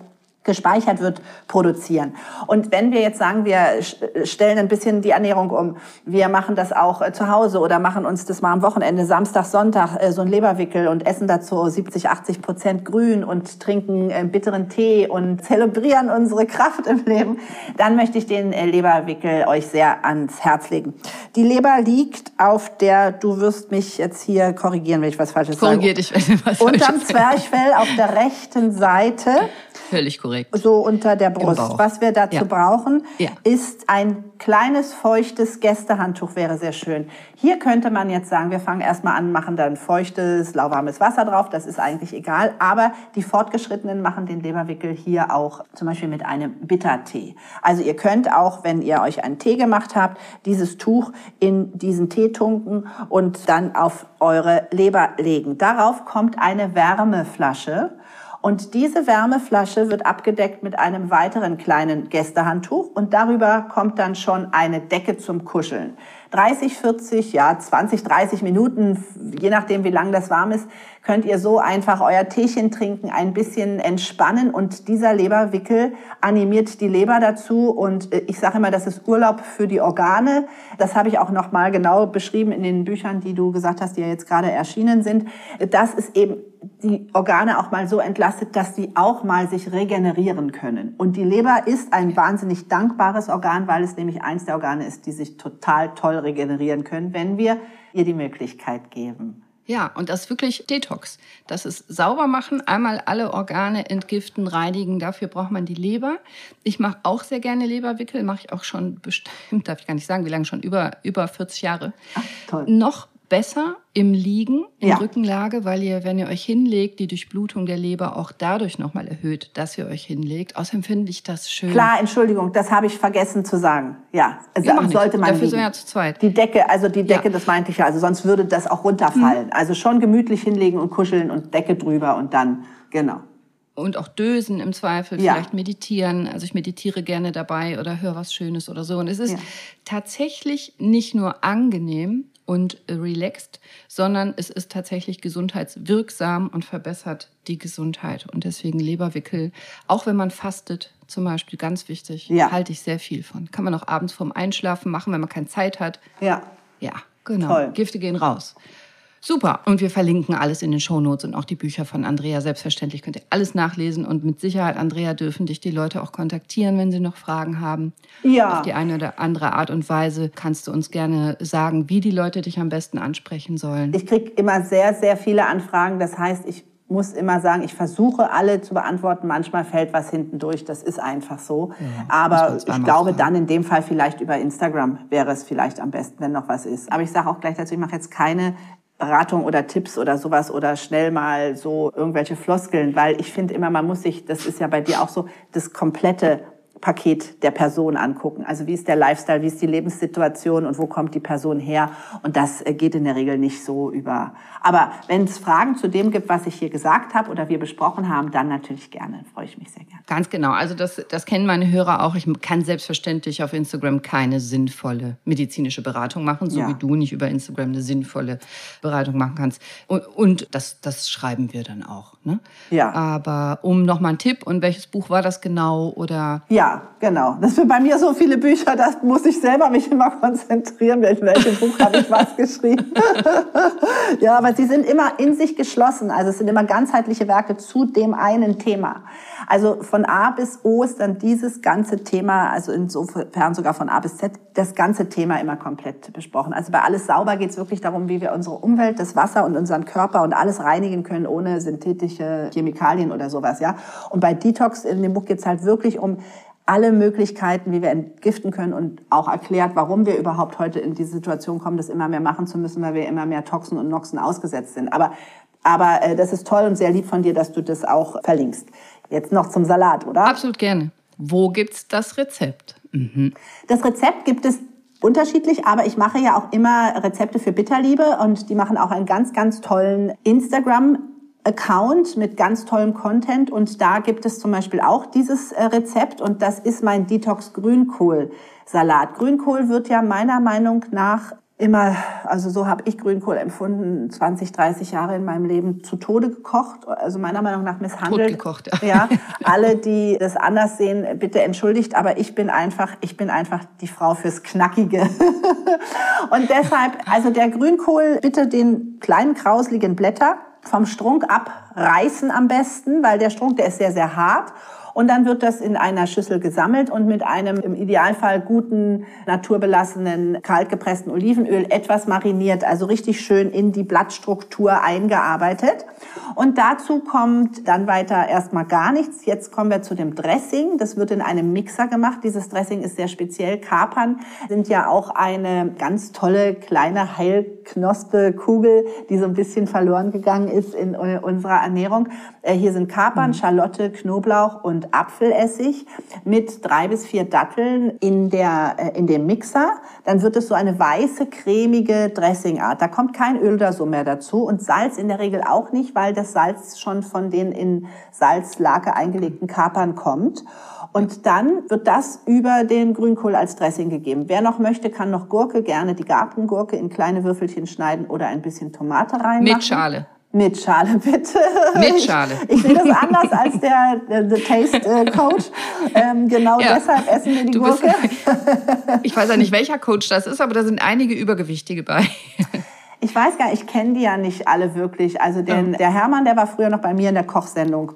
gespeichert wird, produzieren. Und wenn wir jetzt sagen, wir stellen ein bisschen die Ernährung um, wir machen das auch äh, zu Hause oder machen uns das mal am Wochenende, Samstag, Sonntag, äh, so ein Leberwickel und essen dazu 70, 80 Prozent grün und trinken äh, bitteren Tee und zelebrieren unsere Kraft im Leben, dann möchte ich den Leberwickel euch sehr ans Herz legen. Die Leber liegt auf der, du wirst mich jetzt hier korrigieren, wenn ich was Falsches Korrigiert, sage. Korrigiert, ich was Unterm Zwerchfell auf der rechten Seite Völlig korrekt. So unter der Brust. Was wir dazu ja. brauchen, ja. ist ein kleines, feuchtes Gästehandtuch wäre sehr schön. Hier könnte man jetzt sagen, wir fangen erstmal an, machen dann feuchtes, lauwarmes Wasser drauf. Das ist eigentlich egal. Aber die Fortgeschrittenen machen den Leberwickel hier auch zum Beispiel mit einem Bittertee. Also ihr könnt auch, wenn ihr euch einen Tee gemacht habt, dieses Tuch in diesen Tee tunken und dann auf eure Leber legen. Darauf kommt eine Wärmeflasche und diese Wärmeflasche wird abgedeckt mit einem weiteren kleinen Gästehandtuch und darüber kommt dann schon eine Decke zum Kuscheln. 30, 40, ja 20, 30 Minuten, je nachdem wie lang das warm ist, könnt ihr so einfach euer Teechen trinken, ein bisschen entspannen und dieser Leberwickel animiert die Leber dazu und äh, ich sage immer, das ist Urlaub für die Organe. Das habe ich auch noch mal genau beschrieben in den Büchern, die du gesagt hast, die ja jetzt gerade erschienen sind. Das ist eben die Organe auch mal so entlastet, dass sie auch mal sich regenerieren können. Und die Leber ist ein wahnsinnig dankbares Organ, weil es nämlich eins der Organe ist, die sich total toll regenerieren können, wenn wir ihr die Möglichkeit geben. Ja, und das ist wirklich Detox. Das ist sauber machen, einmal alle Organe entgiften, reinigen. Dafür braucht man die Leber. Ich mache auch sehr gerne Leberwickel, mache ich auch schon bestimmt, darf ich gar nicht sagen, wie lange schon, über, über 40 Jahre. Ach, toll. Noch besser im Liegen, in ja. Rückenlage, weil ihr, wenn ihr euch hinlegt, die Durchblutung der Leber auch dadurch nochmal erhöht, dass ihr euch hinlegt. Außerdem finde ich das schön. Klar, Entschuldigung, das habe ich vergessen zu sagen. Ja, also sollte man Dafür sind wir ja zu zweit. Die Decke, also die Decke, ja. das meinte ich ja, also sonst würde das auch runterfallen. Mhm. Also schon gemütlich hinlegen und kuscheln und Decke drüber und dann, genau und auch dösen im Zweifel, ja. vielleicht meditieren. Also ich meditiere gerne dabei oder höre was Schönes oder so. Und es ist ja. tatsächlich nicht nur angenehm, und relaxed, sondern es ist tatsächlich gesundheitswirksam und verbessert die Gesundheit. Und deswegen Leberwickel, auch wenn man fastet, zum Beispiel, ganz wichtig, ja. halte ich sehr viel von. Kann man auch abends vorm Einschlafen machen, wenn man keine Zeit hat. Ja. Ja, genau. Toll. Gifte gehen raus. Super. Und wir verlinken alles in den Shownotes und auch die Bücher von Andrea. Selbstverständlich könnt ihr alles nachlesen. Und mit Sicherheit, Andrea, dürfen dich die Leute auch kontaktieren, wenn sie noch Fragen haben. Ja. Auf die eine oder andere Art und Weise kannst du uns gerne sagen, wie die Leute dich am besten ansprechen sollen. Ich kriege immer sehr, sehr viele Anfragen. Das heißt, ich muss immer sagen, ich versuche alle zu beantworten. Manchmal fällt was hinten durch. Das ist einfach so. Ja, Aber ich glaube, dann in dem Fall vielleicht über Instagram wäre es vielleicht am besten, wenn noch was ist. Aber ich sage auch gleich dazu, ich mache jetzt keine Beratung oder Tipps oder sowas oder schnell mal so irgendwelche Floskeln, weil ich finde immer, man muss sich, das ist ja bei dir auch so, das komplette Paket der Person angucken. Also wie ist der Lifestyle, wie ist die Lebenssituation und wo kommt die Person her? Und das äh, geht in der Regel nicht so über. Aber wenn es Fragen zu dem gibt, was ich hier gesagt habe oder wir besprochen haben, dann natürlich gerne. Freue ich mich sehr gerne. Ganz genau. Also das, das kennen meine Hörer auch. Ich kann selbstverständlich auf Instagram keine sinnvolle medizinische Beratung machen, so ja. wie du nicht über Instagram eine sinnvolle Beratung machen kannst. Und, und das, das schreiben wir dann auch. Ne? Ja. Aber um nochmal einen Tipp und welches Buch war das genau oder? Ja, genau. Das sind bei mir so viele Bücher, da muss ich selber mich immer konzentrieren, in welchem Buch habe ich was geschrieben. ja, aber sie sind immer in sich geschlossen. Also es sind immer ganzheitliche Werke zu dem einen Thema. Also von A bis O ist dann dieses ganze Thema, also insofern sogar von A bis Z, das ganze Thema immer komplett besprochen. Also bei Alles sauber geht es wirklich darum, wie wir unsere Umwelt, das Wasser und unseren Körper und alles reinigen können ohne synthetische Chemikalien oder sowas. Ja. Und bei Detox in dem Buch geht es halt wirklich um alle Möglichkeiten, wie wir entgiften können und auch erklärt, warum wir überhaupt heute in diese Situation kommen, das immer mehr machen zu müssen, weil wir immer mehr Toxen und Noxen ausgesetzt sind. Aber, aber äh, das ist toll und sehr lieb von dir, dass du das auch verlinkst. Jetzt noch zum Salat, oder? Absolut gerne. Wo gibt's das Rezept? Mhm. Das Rezept gibt es unterschiedlich, aber ich mache ja auch immer Rezepte für Bitterliebe und die machen auch einen ganz, ganz tollen Instagram Account mit ganz tollem Content und da gibt es zum Beispiel auch dieses äh, Rezept und das ist mein Detox Grünkohl Salat. Grünkohl wird ja meiner Meinung nach immer, also so habe ich Grünkohl empfunden, 20, 30 Jahre in meinem Leben zu Tode gekocht, also meiner Meinung nach misshandelt. Gekocht, ja. ja. Alle, die das anders sehen, bitte entschuldigt, aber ich bin einfach, ich bin einfach die Frau fürs Knackige. Und deshalb, also der Grünkohl, bitte den kleinen krausligen Blätter vom Strunk abreißen am besten, weil der Strunk, der ist sehr, sehr hart. Und dann wird das in einer Schüssel gesammelt und mit einem im Idealfall guten, naturbelassenen, kaltgepressten Olivenöl etwas mariniert, also richtig schön in die Blattstruktur eingearbeitet. Und dazu kommt dann weiter erstmal gar nichts. Jetzt kommen wir zu dem Dressing. Das wird in einem Mixer gemacht. Dieses Dressing ist sehr speziell. Kapern sind ja auch eine ganz tolle kleine Heilknospe, Kugel, die so ein bisschen verloren gegangen ist in unserer Ernährung. Äh, hier sind Kapern, mhm. Schalotte, Knoblauch und Apfelessig mit drei bis vier Datteln in, der, äh, in dem Mixer. Dann wird es so eine weiße, cremige Dressingart. Da kommt kein Öl oder so mehr dazu und Salz in der Regel auch nicht, weil das Salz schon von den in Salzlake eingelegten Kapern kommt. Und dann wird das über den Grünkohl als Dressing gegeben. Wer noch möchte, kann noch Gurke, gerne die Gartengurke in kleine Würfelchen schneiden oder ein bisschen Tomate reinmachen. Mit Schale. Mit Schale, bitte. Mit Schale. Ich, ich sehe das anders als der äh, The Taste äh, Coach. Ähm, genau ja. deshalb essen wir die du Gurke. Bist, ich weiß ja nicht, welcher Coach das ist, aber da sind einige Übergewichtige bei. Ich weiß gar nicht, ich kenne die ja nicht alle wirklich. Also den, ja. der Hermann, der war früher noch bei mir in der Kochsendung.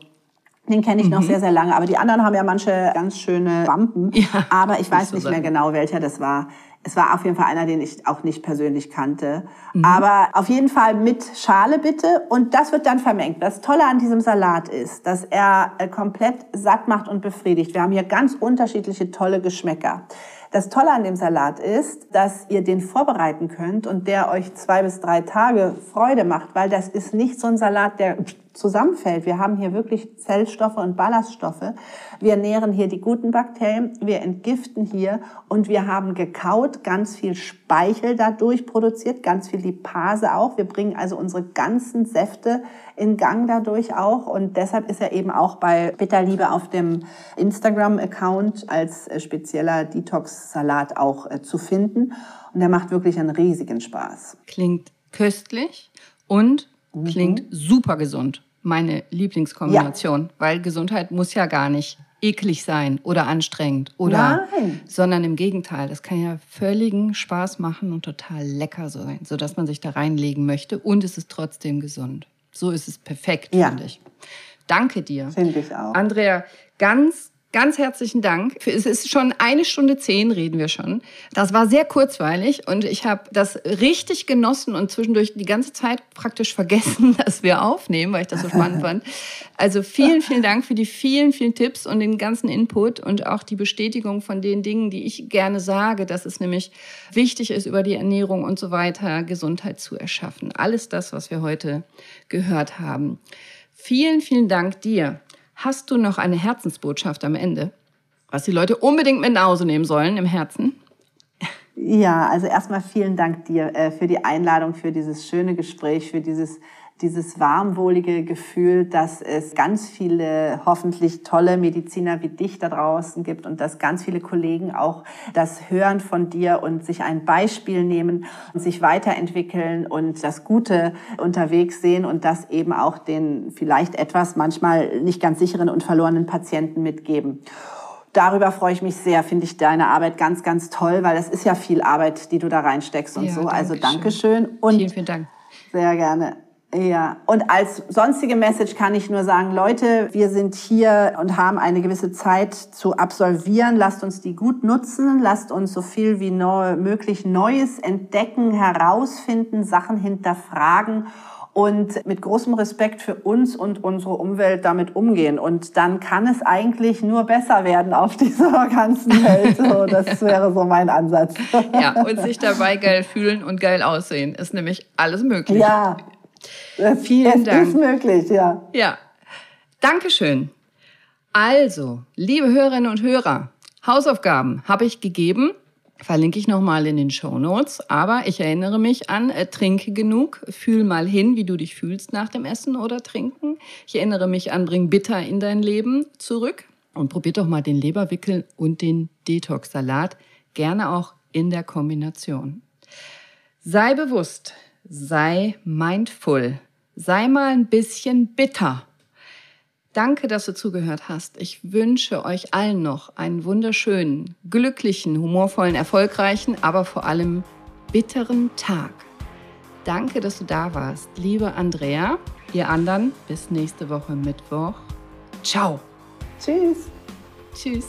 Den kenne ich mhm. noch sehr, sehr lange. Aber die anderen haben ja manche ganz schöne Wampen. Ja, aber ich weiß nicht mehr genau, welcher das war. Es war auf jeden Fall einer, den ich auch nicht persönlich kannte. Mhm. Aber auf jeden Fall mit Schale bitte. Und das wird dann vermengt. Das Tolle an diesem Salat ist, dass er äh, komplett satt macht und befriedigt. Wir haben hier ganz unterschiedliche tolle Geschmäcker. Das Tolle an dem Salat ist, dass ihr den vorbereiten könnt und der euch zwei bis drei Tage Freude macht, weil das ist nicht so ein Salat, der zusammenfällt. Wir haben hier wirklich Zellstoffe und Ballaststoffe. Wir nähren hier die guten Bakterien, wir entgiften hier und wir haben gekaut, ganz viel Speichel dadurch produziert, ganz viel Lipase auch. Wir bringen also unsere ganzen Säfte in Gang dadurch auch und deshalb ist er eben auch bei Bitterliebe auf dem Instagram-Account als äh, spezieller Detox-Salat auch äh, zu finden und der macht wirklich einen riesigen Spaß. Klingt köstlich und Mhm. Klingt super gesund. Meine Lieblingskombination, ja. weil Gesundheit muss ja gar nicht eklig sein oder anstrengend oder, Nein. sondern im Gegenteil, das kann ja völligen Spaß machen und total lecker sein, sodass man sich da reinlegen möchte und es ist trotzdem gesund. So ist es perfekt, ja. finde ich. Danke dir. Finde ich auch. Andrea, ganz Ganz herzlichen Dank. Es ist schon eine Stunde zehn, reden wir schon. Das war sehr kurzweilig und ich habe das richtig genossen und zwischendurch die ganze Zeit praktisch vergessen, dass wir aufnehmen, weil ich das so spannend fand. Also vielen, vielen Dank für die vielen, vielen Tipps und den ganzen Input und auch die Bestätigung von den Dingen, die ich gerne sage, dass es nämlich wichtig ist, über die Ernährung und so weiter Gesundheit zu erschaffen. Alles das, was wir heute gehört haben. Vielen, vielen Dank dir. Hast du noch eine Herzensbotschaft am Ende? was die Leute unbedingt mit nach Hause nehmen sollen im Herzen? Ja, also erstmal vielen Dank dir äh, für die Einladung, für dieses schöne Gespräch, für dieses dieses warmwohlige Gefühl, dass es ganz viele hoffentlich tolle Mediziner wie dich da draußen gibt und dass ganz viele Kollegen auch das hören von dir und sich ein Beispiel nehmen und sich weiterentwickeln und das Gute unterwegs sehen und das eben auch den vielleicht etwas manchmal nicht ganz sicheren und verlorenen Patienten mitgeben darüber freue ich mich sehr, finde ich deine Arbeit ganz, ganz toll, weil es ist ja viel Arbeit, die du da reinsteckst und ja, so. Also Dankeschön. Und vielen, vielen Dank. Sehr gerne. Ja, und als sonstige Message kann ich nur sagen, Leute, wir sind hier und haben eine gewisse Zeit zu absolvieren. Lasst uns die gut nutzen. Lasst uns so viel wie neu, möglich Neues entdecken, herausfinden, Sachen hinterfragen und mit großem Respekt für uns und unsere Umwelt damit umgehen. Und dann kann es eigentlich nur besser werden auf dieser ganzen Welt. So, das wäre so mein Ansatz. Ja, und sich dabei geil fühlen und geil aussehen ist nämlich alles möglich. Ja, es, Vielen es Dank. Ist möglich, ja. Ja. Dankeschön. Also, liebe Hörerinnen und Hörer, Hausaufgaben habe ich gegeben. Verlinke ich nochmal in den Show Notes. Aber ich erinnere mich an, äh, trinke genug, fühl mal hin, wie du dich fühlst nach dem Essen oder Trinken. Ich erinnere mich an, bring Bitter in dein Leben zurück. Und probier doch mal den Leberwickel und den Detox-Salat. Gerne auch in der Kombination. Sei bewusst, sei mindful, sei mal ein bisschen bitter. Danke, dass du zugehört hast. Ich wünsche euch allen noch einen wunderschönen, glücklichen, humorvollen, erfolgreichen, aber vor allem bitteren Tag. Danke, dass du da warst, liebe Andrea. Ihr anderen, bis nächste Woche Mittwoch. Ciao. Tschüss. Tschüss.